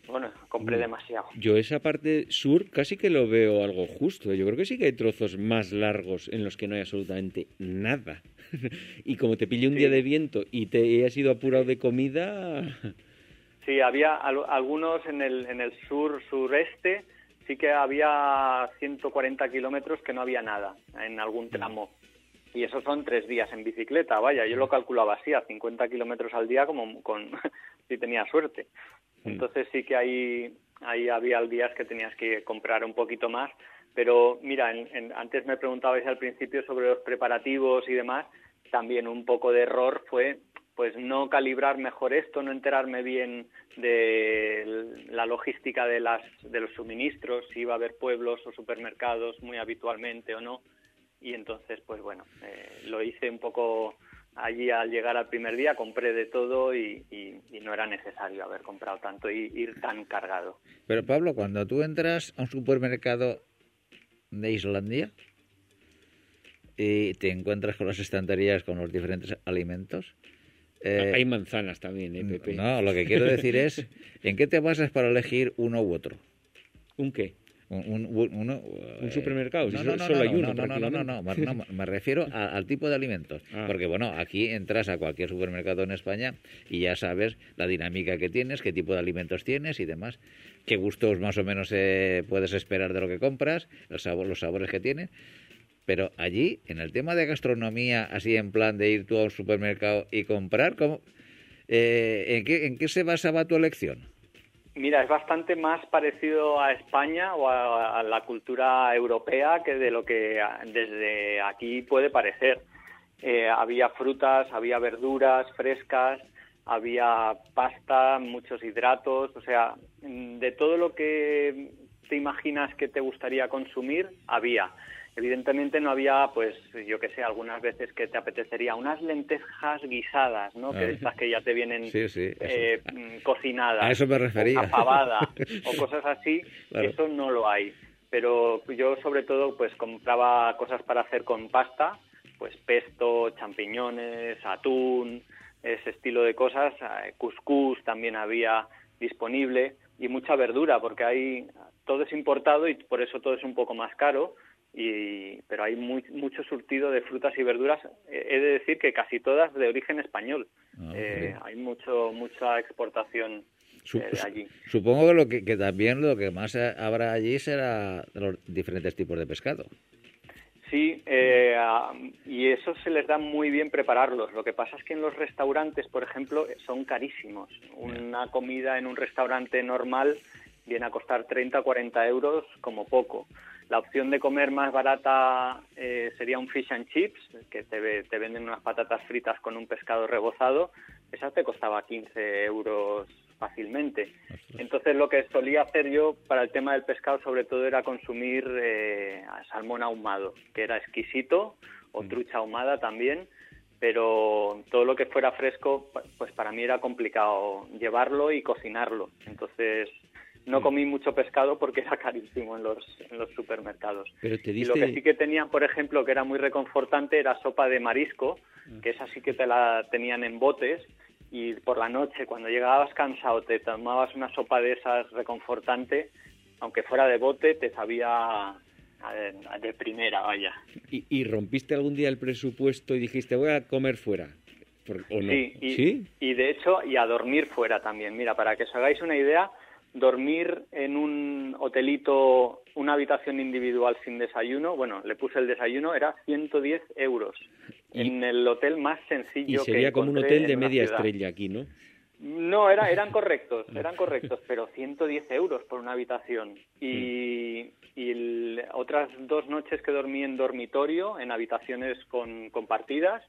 bueno, compré demasiado. Yo esa parte sur casi que lo veo algo justo. Yo creo que sí que hay trozos más largos en los que no hay absolutamente nada. [LAUGHS] y como te pillé un día de viento y te has ido apurado de comida... Sí, había algunos en el, en el sur, sureste, sí que había 140 kilómetros que no había nada en algún tramo. Y esos son tres días en bicicleta, vaya, yo lo calculaba así, a 50 kilómetros al día como con [LAUGHS] si tenía suerte. Mm. Entonces sí que ahí, ahí había días que tenías que comprar un poquito más. Pero mira, antes me preguntabais al principio sobre los preparativos y demás. También un poco de error fue pues no calibrar mejor esto, no enterarme bien de la logística de, las, de los suministros, si iba a haber pueblos o supermercados muy habitualmente o no. Y entonces, pues bueno, eh, lo hice un poco allí al llegar al primer día compré de todo y, no era necesario haber comprado tanto y ir tan cargado. Pero Pablo, cuando tú entras a un supermercado de Islandia y te encuentras con las estanterías con los diferentes alimentos. Eh, Hay manzanas también, ¿eh, Pepe? No, lo que quiero decir es, [LAUGHS] ¿en qué te basas para elegir uno u otro? ¿Un qué? Un, un, supermercado, no, no, no, solo hay uno. No, no, no, no, me refiero al tipo de alimentos. Ah. Porque, bueno, aquí entras a cualquier supermercado en España y ya sabes la dinámica que tienes, qué tipo de alimentos tienes y demás, qué gustos más o menos eh, puedes esperar de lo que compras, el sabor, los sabores que tiene. Pero allí, en el tema de gastronomía, así en plan de ir tú a un supermercado y comprar, ¿cómo, eh, ¿en, qué, ¿en qué se basaba tu elección? Mira, es bastante más parecido a España o a, la cultura europea que de lo que desde aquí puede parecer. Eh, había frutas, había verduras frescas, había pasta, muchos hidratos, o sea, de todo lo que te imaginas que te gustaría consumir, había. Evidentemente no había, pues, yo que sé, algunas veces que te apetecería unas lentejas guisadas, ¿no? Que estas que ya te vienen eh, mm, cocinadas. A eso me refería. O [LAUGHS] o cosas así. Eso no lo hay. Pero yo sobre todo, pues, compraba cosas para hacer con pasta, pues pesto, champiñones, atún, ese estilo de cosas. Eh, cuscús también había disponible y mucha verdura, porque hay todo es importado y por eso todo es un poco más caro y, pero hay mucho surtido de frutas y verduras. Eh, he de decir que casi todas de origen español. Ah, eh, hay mucho mucha exportación eh, allí. Supongo que, lo que, también lo que más habrá allí será los diferentes tipos de pescado. Sí, y eso se les da muy bien prepararlos. Lo que pasa es que en los restaurantes, por ejemplo, son carísimos. Una comida en un restaurante normal viene a costar 30 o 40 euros como poco. La opción de comer más barata eh, sería un fish and chips, que te, te, venden unas patatas fritas con un pescado rebozado. Esa te costaba 15 euros fácilmente. Entonces lo que solía hacer yo para el tema del pescado sobre todo era consumir eh, salmón ahumado, que era exquisito, o mm. trucha ahumada también, pero todo lo que fuera fresco, pues para mí era complicado llevarlo y cocinarlo. Entonces no comí mucho pescado porque era [LAUGHS] carísimo en los, en los supermercados. Y lo que sí que tenían, por ejemplo, que era muy reconfortante, era sopa de marisco, mm. que esa sí que te la tenían en botes, y por la noche, cuando llegabas cansado, te tomabas una sopa de esas reconfortante, aunque fuera de bote, te sabía de primera, vaya. ¿Y, ¿Y, rompiste algún día el presupuesto y dijiste, voy a comer fuera? ¿O no? Sí, y, ¿Sí? y de hecho, y a dormir fuera también. Mira, para que os hagáis una idea, dormir en un hotelito, una habitación individual sin desayuno, bueno, le puse el desayuno, era 110 euros. en el hotel más sencillo. Y sería como un hotel de media estrella aquí, ¿no? No, era, eran correctos, [LAUGHS] eran correctos, pero 110 euros por una habitación. Y, y otras dos noches que dormí en dormitorio, en habitaciones con, compartidas,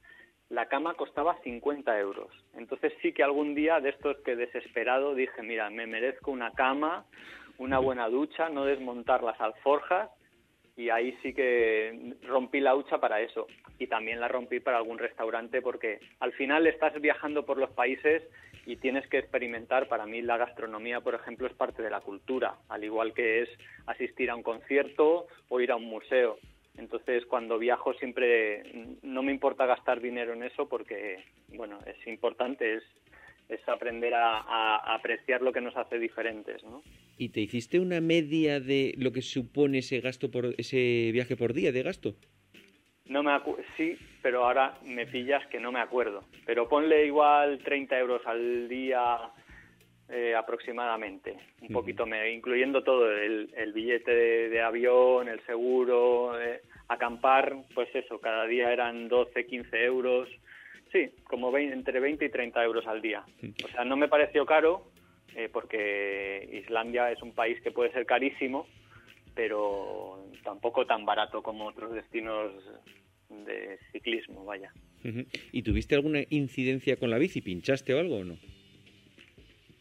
la cama costaba 50 euros. Entonces sí que algún día de estos que desesperado dije, mira, me merezco una cama, una buena ducha, no desmontar las alforjas y ahí sí que rompí la hucha para eso y también la rompí para algún restaurante porque al final estás viajando por los países y tienes que experimentar. Para mí la gastronomía, por ejemplo, es parte de la cultura, al igual que es asistir a un concierto o ir a un museo Entonces, cuando viajo siempre no me importa gastar dinero en eso porque, bueno, es importante, es, es aprender a, a apreciar lo que nos hace diferentes, ¿no? ¿Y te hiciste una media de lo que supone ese gasto por ese viaje por día de gasto? No me sí, pero ahora me pillas que no me acuerdo. Pero ponle igual 30 euros al día eh, aproximadamente, un poquito, incluyendo todo, el, el billete de, avión, el seguro, eh, acampar, pues eso, cada día eran 12, 15 euros, sí, como entre 20 y 30 euros al día. O sea, no me pareció caro, eh, porque Islandia es un país que puede ser carísimo, pero tampoco tan barato como otros destinos de ciclismo, vaya. ¿Y tuviste alguna incidencia con la bici? ¿Pinchaste o algo o no?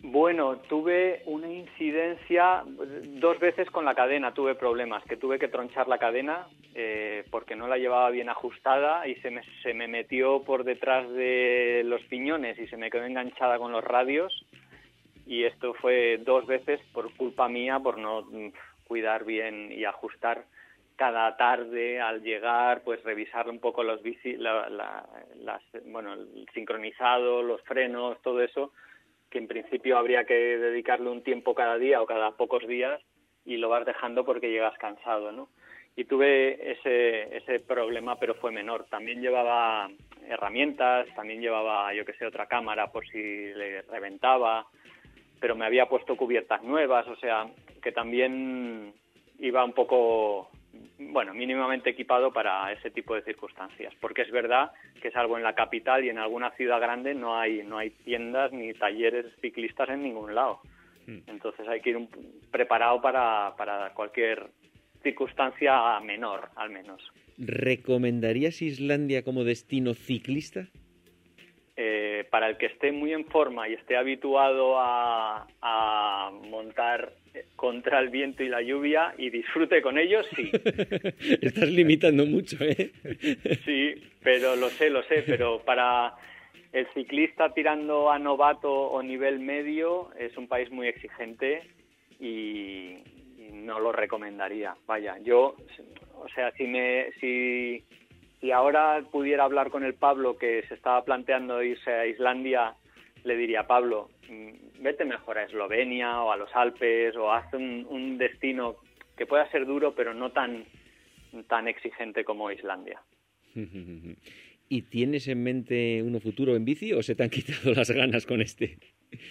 Bueno, tuve una incidencia dos veces con la cadena, tuve problemas, que tuve que tronchar la cadena eh, porque no la llevaba bien ajustada y se me, se me metió por detrás de los piñones y se me quedó enganchada con los radios. Y esto fue dos veces por culpa mía por no cuidar bien y ajustar cada tarde al llegar, pues revisar un poco los bici, las, bueno, el sincronizado, los frenos, todo eso, que en principio habría que dedicarle un tiempo cada día o cada pocos días y lo vas dejando porque llegas cansado, ¿no? Y tuve ese, ese problema, pero fue menor. También llevaba herramientas, también llevaba, yo que sé, otra cámara por si le reventaba, pero me había puesto cubiertas nuevas, o sea, que también iba un poco bueno, mínimamente equipado para ese tipo de circunstancias, porque es verdad que salvo en la capital y en alguna ciudad grande no hay no hay tiendas ni talleres ciclistas en ningún lado. Hmm. Entonces hay que ir preparado para, para cualquier circunstancia menor, al menos. ¿Recomendarías Islandia como destino ciclista? Eh, para el que esté muy en forma y esté habituado a, montar contra el viento y la lluvia y disfrute con ellos, sí. [LAUGHS] Estás limitando mucho, ¿eh? sí, pero lo sé, lo sé, pero para el ciclista tirando a novato o nivel medio es un país muy exigente y, y no lo recomendaría. Vaya, yo, o sea, si me, si si ahora pudiera hablar con el Pablo que se estaba planteando irse a Islandia, le diría, Pablo, mm, vete mejor a Eslovenia o a los Alpes o haz un, destino que pueda ser duro pero no tan, tan exigente como Islandia. [LAUGHS] ¿Y tienes en mente uno futuro en bici o se te han quitado las ganas con este?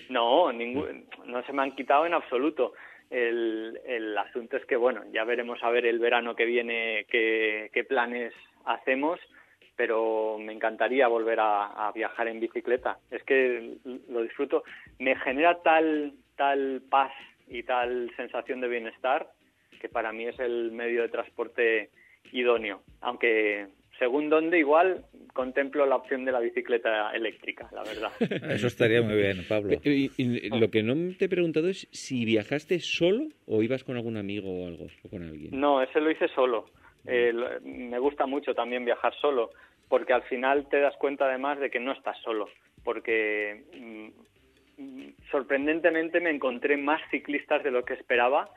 No, ningún, no se me han quitado en absoluto. El, el asunto es que, bueno, ya veremos a ver el verano que viene qué, qué planes hacemos, pero me encantaría volver a, viajar en bicicleta. Es que lo disfruto. Me genera tal, tal paz y tal sensación de bienestar que para mí es el medio de transporte idóneo. Aunque según dónde igual contemplo la opción de la bicicleta eléctrica, la verdad. [LAUGHS] Eso estaría muy bien, Pablo. lo que no te he preguntado es si viajaste solo o ibas con algún amigo o algo, o con alguien. No, ese lo hice solo. Eh, me gusta mucho también viajar solo, porque al final te das cuenta además de que no estás solo, porque mm, sorprendentemente me encontré más ciclistas de lo que esperaba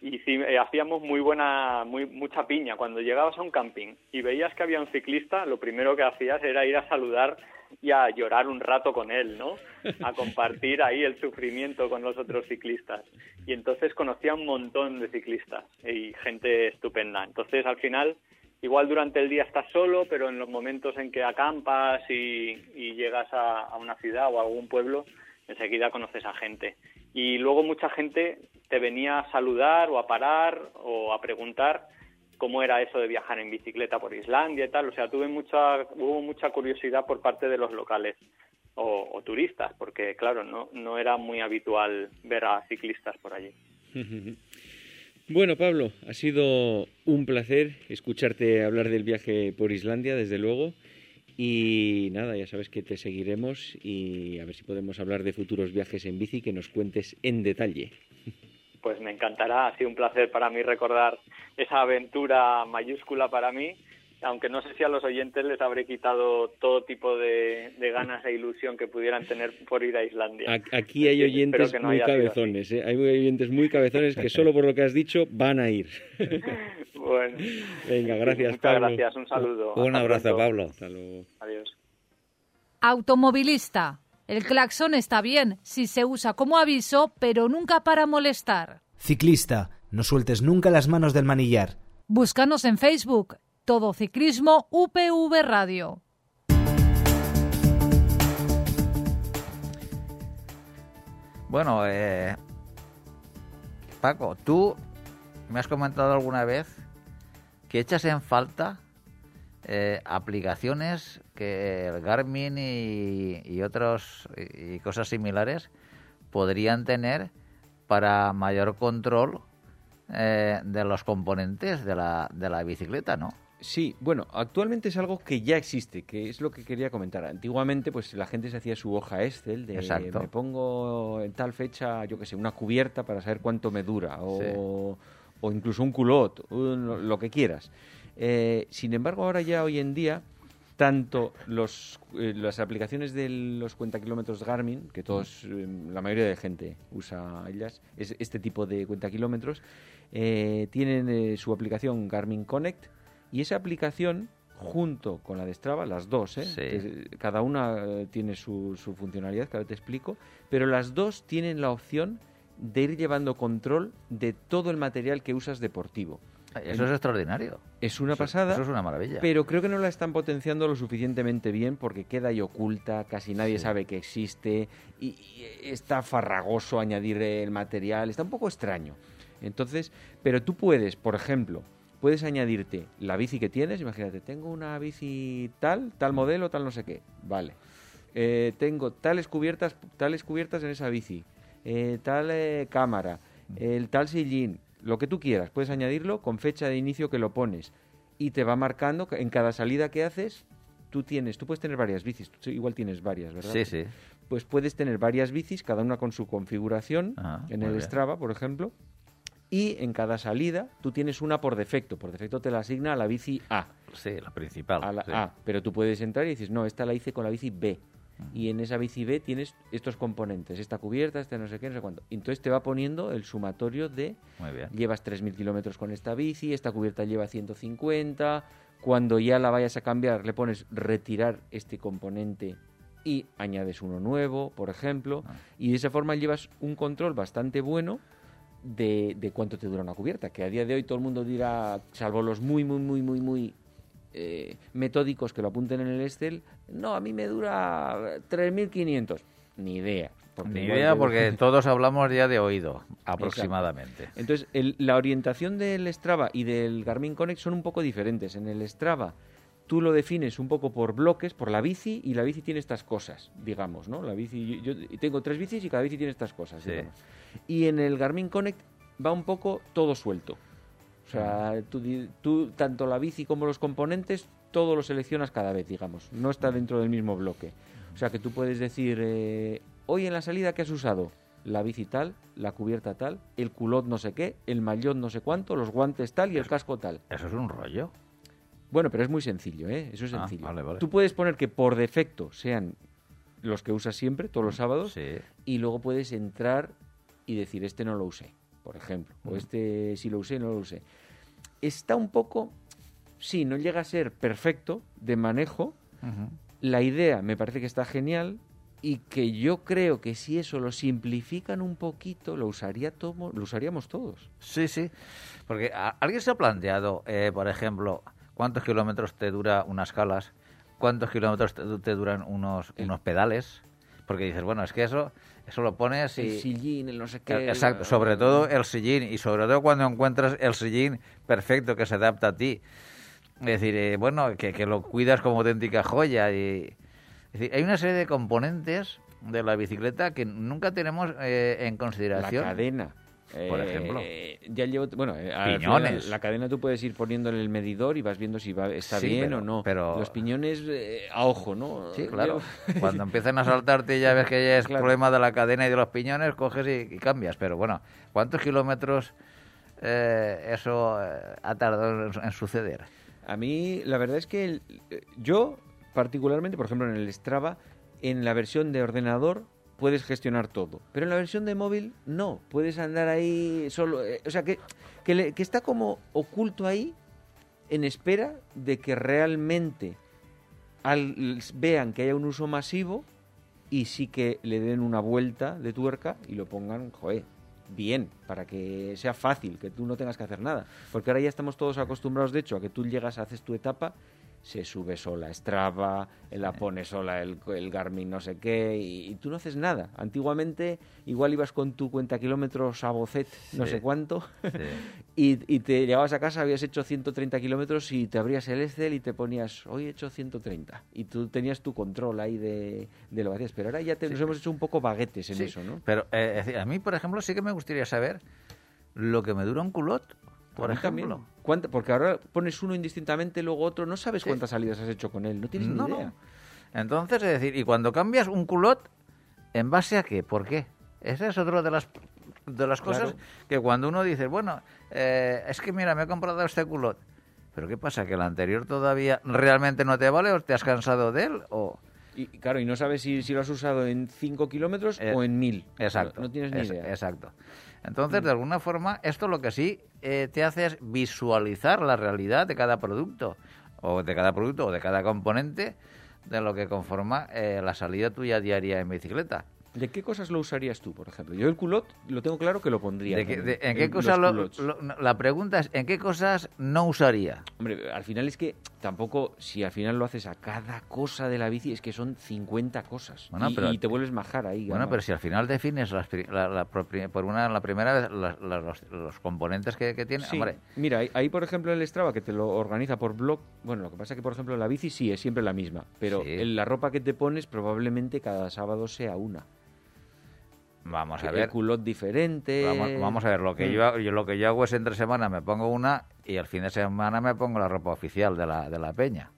y eh, hacíamos muy buena, muy, mucha piña. Cuando llegabas a un camping y veías que había un ciclista, lo primero que hacías era ir a saludar y a llorar un rato con él, ¿no? A compartir ahí el sufrimiento con los otros ciclistas. Y entonces conocía un montón de ciclistas y gente estupenda. Entonces, al final, igual durante el día estás solo, pero en los momentos en que acampas y, llegas a, una ciudad o a algún pueblo, enseguida conoces a gente. Y luego mucha gente te venía a saludar o a parar o a preguntar cómo era eso de viajar en bicicleta por Islandia y tal. O sea, tuve mucha, hubo mucha curiosidad por parte de los locales o, turistas, porque claro, no, no era muy habitual ver a ciclistas por allí. [LAUGHS] Bueno, Pablo, ha sido un placer escucharte hablar del viaje por Islandia, desde luego. Y nada, ya sabes que te seguiremos y a ver si podemos hablar de futuros viajes en bici que nos cuentes en detalle pues me encantará. Ha sido un placer para mí recordar esa aventura mayúscula para mí aunque no sé si a los oyentes les habré quitado todo tipo de, ganas e ilusión que pudieran tener por ir a Islandia. Aquí hay oyentes muy cabezones, ¿eh? hay oyentes muy cabezones que solo por lo que has dicho van a ir. [LAUGHS] bueno. Venga, gracias, Muchas gracias, un saludo. Un abrazo, Pablo. Adiós. Automovilista. El claxon está bien si se usa como aviso, pero nunca para molestar. Ciclista. No sueltes nunca las manos del manillar. Búscanos en Facebook todo Ciclismo UPV Radio. Bueno, eh, Paco, tú me has comentado alguna vez que echas en falta eh, aplicaciones que el Garmin y, y otros y cosas similares podrían tener para mayor control eh, de los componentes de la, de la bicicleta, ¿no? Sí, bueno, actualmente es algo que ya existe, que es lo que quería comentar. Antiguamente, pues la gente se hacía su hoja Excel de me pongo en tal fecha, yo qué sé, una cubierta para saber cuánto me dura, o, o incluso un culot, lo que quieras. Eh, sin embargo, ahora ya hoy en día, tanto los, eh, las aplicaciones de los cuenta kilómetros Garmin, que todos, eh, la mayoría de gente usa ellas, es este tipo de cuenta kilómetros, tienen su aplicación Garmin Connect y esa aplicación junto con la de Strava, las dos, ¿eh? cada una eh, tiene su, su funcionalidad, que ahora te explico, pero las dos tienen la opción de ir llevando control de todo el material que usas deportivo. Eso es extraordinario. Es una pasada. Eso es una maravilla. Pero creo que no la están potenciando lo suficientemente bien porque queda ahí oculta, casi nadie sabe que existe y, está farragoso añadir el material, está un poco extraño. Entonces, pero tú puedes, por ejemplo, puedes añadirte la bici que tienes. Imagínate, tengo una bici tal, tal modelo, tal no sé qué. Vale. Eh, tengo tales cubiertas, tales cubiertas en esa bici, eh, tal eh, cámara, el tal sillín, lo que tú quieras. Puedes añadirlo con fecha de inicio que lo pones y te va marcando en cada salida que haces. Tú tienes, tú puedes tener varias bicis, igual tienes varias, ¿verdad? Sí, sí. Pues puedes tener varias bicis, cada una con su configuración, ah, en el Strava, por ejemplo, y en cada salida tú tienes una por defecto. Por defecto te la asigna a la bici A. Sí, la principal. A la A. Pero tú puedes entrar y dices, no, esta la hice con la bici B. Y en esa bici B tienes estos componentes, esta cubierta, este no sé qué, no sé cuánto. Entonces te va poniendo el sumatorio de, Muy bien. llevas 3.000 kilómetros con esta bici, esta cubierta lleva 150, cuando ya la vayas a cambiar le pones retirar este componente y añades uno nuevo, por ejemplo, ah. y de esa forma llevas un control bastante bueno de, cuánto te dura una cubierta, que a día de hoy todo el mundo dirá, salvo los muy, muy, muy, muy, muy eh, metódicos que lo apunten en el Excel, no, a mí me dura 3.500. Ni idea. Ni idea porque [LAUGHS] todos hablamos ya de oído, aproximadamente. Entonces, la orientación del Strava y del Garmin Connect son un poco diferentes. En el Strava tú lo defines un poco por bloques, por la bici, y la bici tiene estas cosas, digamos, ¿no? La bici, yo, tengo tres bicis y cada bici tiene estas cosas, Y en el Garmin Connect va un poco todo suelto. O sea, tú, tanto la bici como los componentes, todo lo seleccionas cada vez, digamos. No está dentro del mismo bloque. O sea, que tú puedes decir, eh, hoy en la salida, ¿qué has usado? La bici tal, la cubierta tal, el culot no sé qué, el mallón no sé cuánto, los guantes tal y el casco tal. Eso es un rollo. Bueno, pero es muy sencillo, ¿eh? Eso es ah, sencillo. Tú puedes poner que por defecto sean los que usas siempre, todos los mm, sábados, y luego puedes entrar y decir, este no lo usé, por ejemplo, o este sí lo usé, no lo usé. Está un poco, sí, no llega a ser perfecto de manejo. La idea me parece que está genial y que yo creo que si eso lo simplifican un poquito, lo, usaría todo, lo usaríamos todos. Sí, sí, porque alguien se ha planteado, eh, por ejemplo, cuántos kilómetros te dura unas calas, cuántos kilómetros te, duran unos, unos pedales, porque dices, bueno, es que eso eso lo pones y... El sillín, el no sé qué... Exacto, sobre todo el sillín, y sobre todo cuando encuentras el sillín perfecto que se adapta a ti. Es decir, eh, bueno, que, que, lo cuidas como auténtica joya. Y, es decir, hay una serie de componentes de la bicicleta que nunca tenemos eh, en consideración. La cadena por ejemplo. Eh, ya llevo, bueno, eh, piñones. La, cadena tú puedes ir poniéndole el medidor y vas viendo si va, está bien o no. Pero los piñones eh, a ojo, ¿no? Sí, claro. [LAUGHS] Cuando empiezan a saltarte ya ves que ya es problema de la cadena y de los piñones, coges y, cambias. Pero bueno, ¿cuántos kilómetros eso ha tardado en, suceder? A mí, la verdad es que el- yo, particularmente, por ejemplo, en el Strava, en la versión de ordenador puedes gestionar todo, pero en la versión de móvil no, puedes andar ahí solo, eh, o sea, que, que, le- que está como oculto ahí en espera de que realmente al- vean que haya un uso masivo y sí que le den una vuelta de tuerca y lo pongan, joder, bien, para que sea fácil, que tú no tengas que hacer nada. Porque ahora ya estamos todos acostumbrados, de hecho, a que tú llegas, haces tu etapa, se sube sola Strava, la pone sola el, el Garmin no sé qué, y, y tú no haces nada. Antiguamente igual ibas con tu cuenta kilómetros a Bocet, no sé cuánto, Sí. [LAUGHS] y, y te llegabas a casa, habías hecho 130 kilómetros y te abrías el Excel y te ponías, hoy he hecho 130. Y tú tenías tu control ahí de, de lo que hacías. Pero ahora ya te, nos hemos hecho un poco baguetes en eso, ¿no? Pero eh, a mí, por ejemplo, sí que me gustaría saber lo que me dura un culot, por ejemplo. también. ¿Cuánta- Porque ahora pones uno indistintamente, luego otro, no sabes Sí. cuántas salidas has hecho con él, no tienes No, ni no. idea. Entonces, es decir, y cuando cambias un culot, ¿en base a qué? ¿Por qué? Esa es otra de las de las cosas Claro. que cuando uno dice, bueno, eh, es que mira, me he comprado este culot, pero ¿qué pasa? ¿Que el anterior todavía realmente no te vale o te has cansado de él? O... Y claro, y no sabes si, si lo has usado en 5 kilómetros Eh, o en 1000. Exacto. No, no tienes ni es- idea. Mm. Exacto. Entonces, de alguna forma, esto lo que sí eh, te hace es visualizar la realidad de cada producto, o de cada producto, o de cada componente de lo que conforma eh, la salida tuya diaria en bicicleta. ¿De qué cosas lo usarías tú, por ejemplo? Yo el culot lo tengo claro que lo pondría. ¿De qué- también, de- ¿En qué cosas lo- lo- La pregunta es, ¿en qué cosas no usaría? Hombre, al final es que tampoco, si al final lo haces a cada cosa de la bici, es que son 50 cosas. Bueno, y, pero- y te vuelves majar ahí. Bueno, pero si al final defines las la- la por una la primera vez las- las- los, los componentes que, que tiene, Sí, hombre, mira, ahí, ahí, por ejemplo el Strava que te lo organiza por blog, bueno, lo que pasa es que por ejemplo la bici sí es siempre la misma, pero Sí. en la ropa que te pones probablemente cada sábado sea una. Vamos a ver. culot diferente. Vamos, vamos a ver, lo que, Mm. yo, yo, lo que yo hago es entre semana me pongo una y el fin de semana me pongo la ropa oficial de la, de la peña.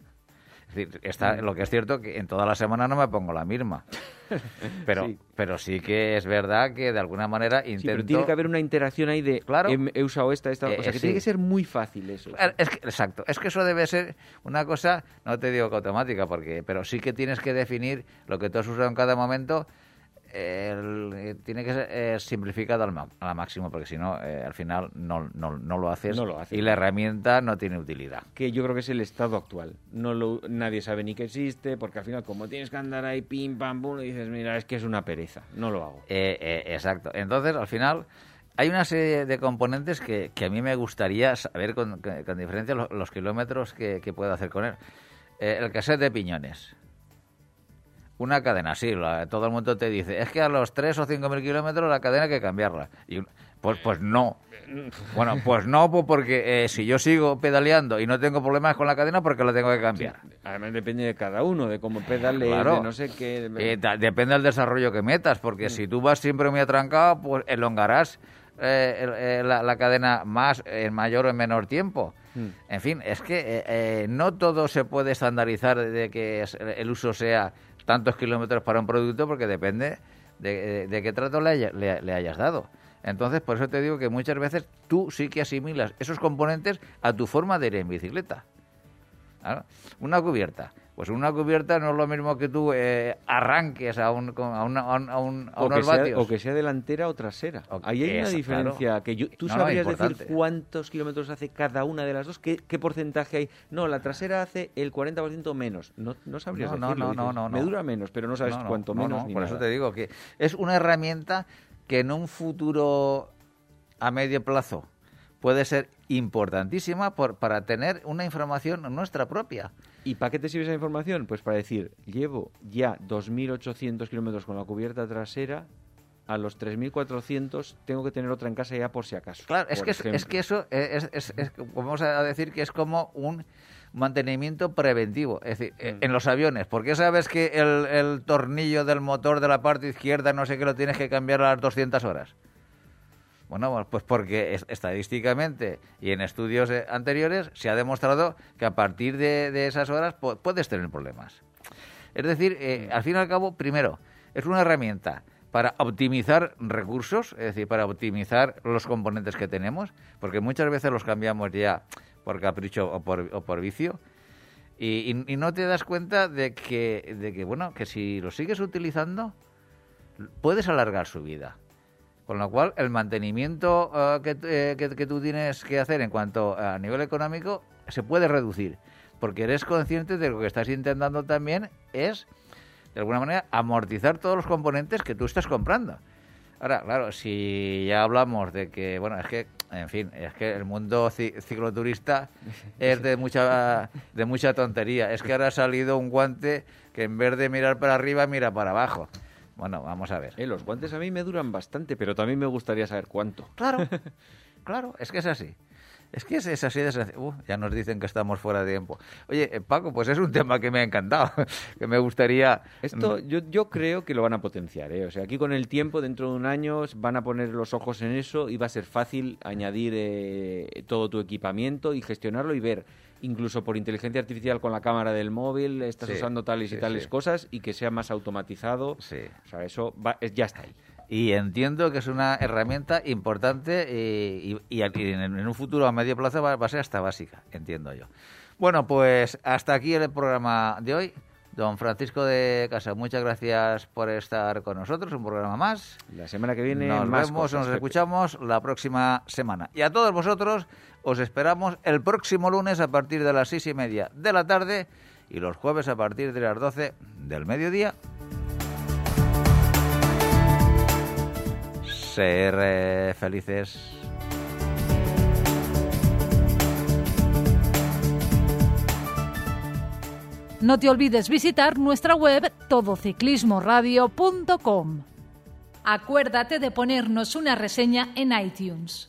Es decir, está, Mm. lo que es cierto que en toda la semana no me pongo la misma. [LAUGHS] Pero Sí. pero sí que es verdad que de alguna manera Sí, intento... pero tiene que haber una interacción ahí de Claro. he, he usado esta, esta, Eh, o sea que sí. tiene que ser muy fácil eso. Es que, exacto, es que eso debe ser una cosa, no te digo que automática, porque, pero sí que tienes que definir lo que tú has usado en cada momento, eh, tiene que ser eh, simplificado al, ma- al máximo, porque si no, eh, al final no, no, no lo haces No lo haces. y la herramienta no tiene utilidad. que yo creo que es el estado actual. No lo, nadie sabe ni que existe, porque al final, como tienes que andar ahí pim pam pum, y dices, mira, es que es una pereza, no lo hago. Eh, eh, exacto. Entonces, al final, hay una serie de componentes que, que a mí me gustaría saber con, con- diferencia los, los kilómetros que, que puedo hacer con él. El cassette de piñones. Una cadena, sí, la- todo el mundo te dice, es que a los 3 o 5 mil kilómetros la cadena hay que cambiarla. Y pues, pues no. [LAUGHS] Bueno, pues no, pues porque eh, si yo sigo pedaleando y no tengo problemas con la cadena, porque la tengo que cambiar. Además depende de cada uno, de cómo pedale, Claro. de no sé qué. Eh, depende del desarrollo que metas, porque si tú vas siempre muy atrancado, pues elongarás eh, eh, la, la cadena más en mayor o en menor tiempo. Mm. En fin, es que no todo se puede estandarizar de que el uso sea tantos kilómetros para un producto, porque depende de, de- de qué trato le, haya- le- hayas dado. Entonces, por eso te digo que muchas veces tú sí que asimilas esos componentes a tu forma de ir en bicicleta. Una cubierta. Pues una cubierta no es lo mismo que tú eh, arranques a, un, a, una- a un- a un- o, unos que sea, vatios. o que sea delantera o trasera. O- Ahí hay una diferencia claro. que yo, tú No, sabrías decir cuántos kilómetros hace cada una de las dos, qué, qué porcentaje hay. No, la trasera hace el 40% menos. No, no sabrías No, no, decirlo. no, Me dura menos, pero no sabes cuánto no, menos ni por nada. eso te digo que es una herramienta que en un futuro a medio plazo puede ser importantísima por, para tener una información nuestra propia. ¿Y para qué te sirve esa información? Pues para decir, llevo ya 2.800 kilómetros con la cubierta trasera, a los 3.400 tengo que tener otra en casa ya por si acaso. Claro, es que, es, que eso es, es- es- vamos a decir que es como un mantenimiento preventivo. Es decir, eh, Mm. en los aviones, ¿por qué sabes que el, el tornillo del motor de la parte izquierda no sé qué lo tienes que cambiar a las 200 horas? Bueno, pues porque es- estadísticamente y en estudios eh, anteriores se ha demostrado que a partir de, de esas horas pu- puedes tener problemas. Es decir, eh, al fin y al cabo, primero, es una herramienta para optimizar recursos, es decir, para optimizar los componentes que tenemos, porque muchas veces los cambiamos ya por capricho o por, o por vicio. Y, y- y no te das cuenta de que, de que, bueno, que si lo sigues utilizando, puedes alargar su vida. Con lo cual, el mantenimiento eh, que, eh, que- que tú tienes que hacer en cuanto a nivel económico se puede reducir. Porque eres consciente de que lo que estás intentando también es, de alguna manera, amortizar todos los componentes que tú estás comprando. Ahora, claro, si ya hablamos de que, bueno, es que, en fin, es que el mundo ci- cicloturista [LAUGHS] es de mucha, de mucha tontería. Es que ahora ha salido un guante que en vez de mirar para arriba, mira para abajo. Bueno, vamos a ver. Eh, los guantes a mí me duran bastante, pero también me gustaría saber cuánto. Claro, [LAUGHS] claro, es que es así. Es que es, es así de sencillo. Uh, ya nos dicen que estamos fuera de tiempo. Oye, eh, Paco, pues es un tema que me ha encantado, [LAUGHS] que me gustaría... Esto yo, yo creo que lo van a potenciar. ¿eh? O sea, aquí con el tiempo, dentro de un año, van a poner los ojos en eso y va a ser fácil añadir eh, todo tu equipamiento y gestionarlo y ver, incluso por inteligencia artificial con la cámara del móvil, estás Sí, usando tales sí, y tales sí. cosas y que sea más automatizado. Sí. O sea, eso va- es- ya está ahí. Y entiendo que es una herramienta importante eh, y, en, un futuro a medio plazo va, va a ser hasta básica, entiendo yo. Bueno, pues hasta aquí el programa de hoy. Don Francisco de Casa, muchas gracias por estar con nosotros, un programa más. La semana que viene Nos más vemos, cosas, nos escuchamos la próxima semana. Y a todos vosotros os esperamos el próximo lunes a partir de las seis y media de la tarde y los jueves a partir de las doce del mediodía. Ser eh, felices. No te olvides visitar nuestra web todociclismoradio.com. Acuérdate de ponernos una reseña en iTunes.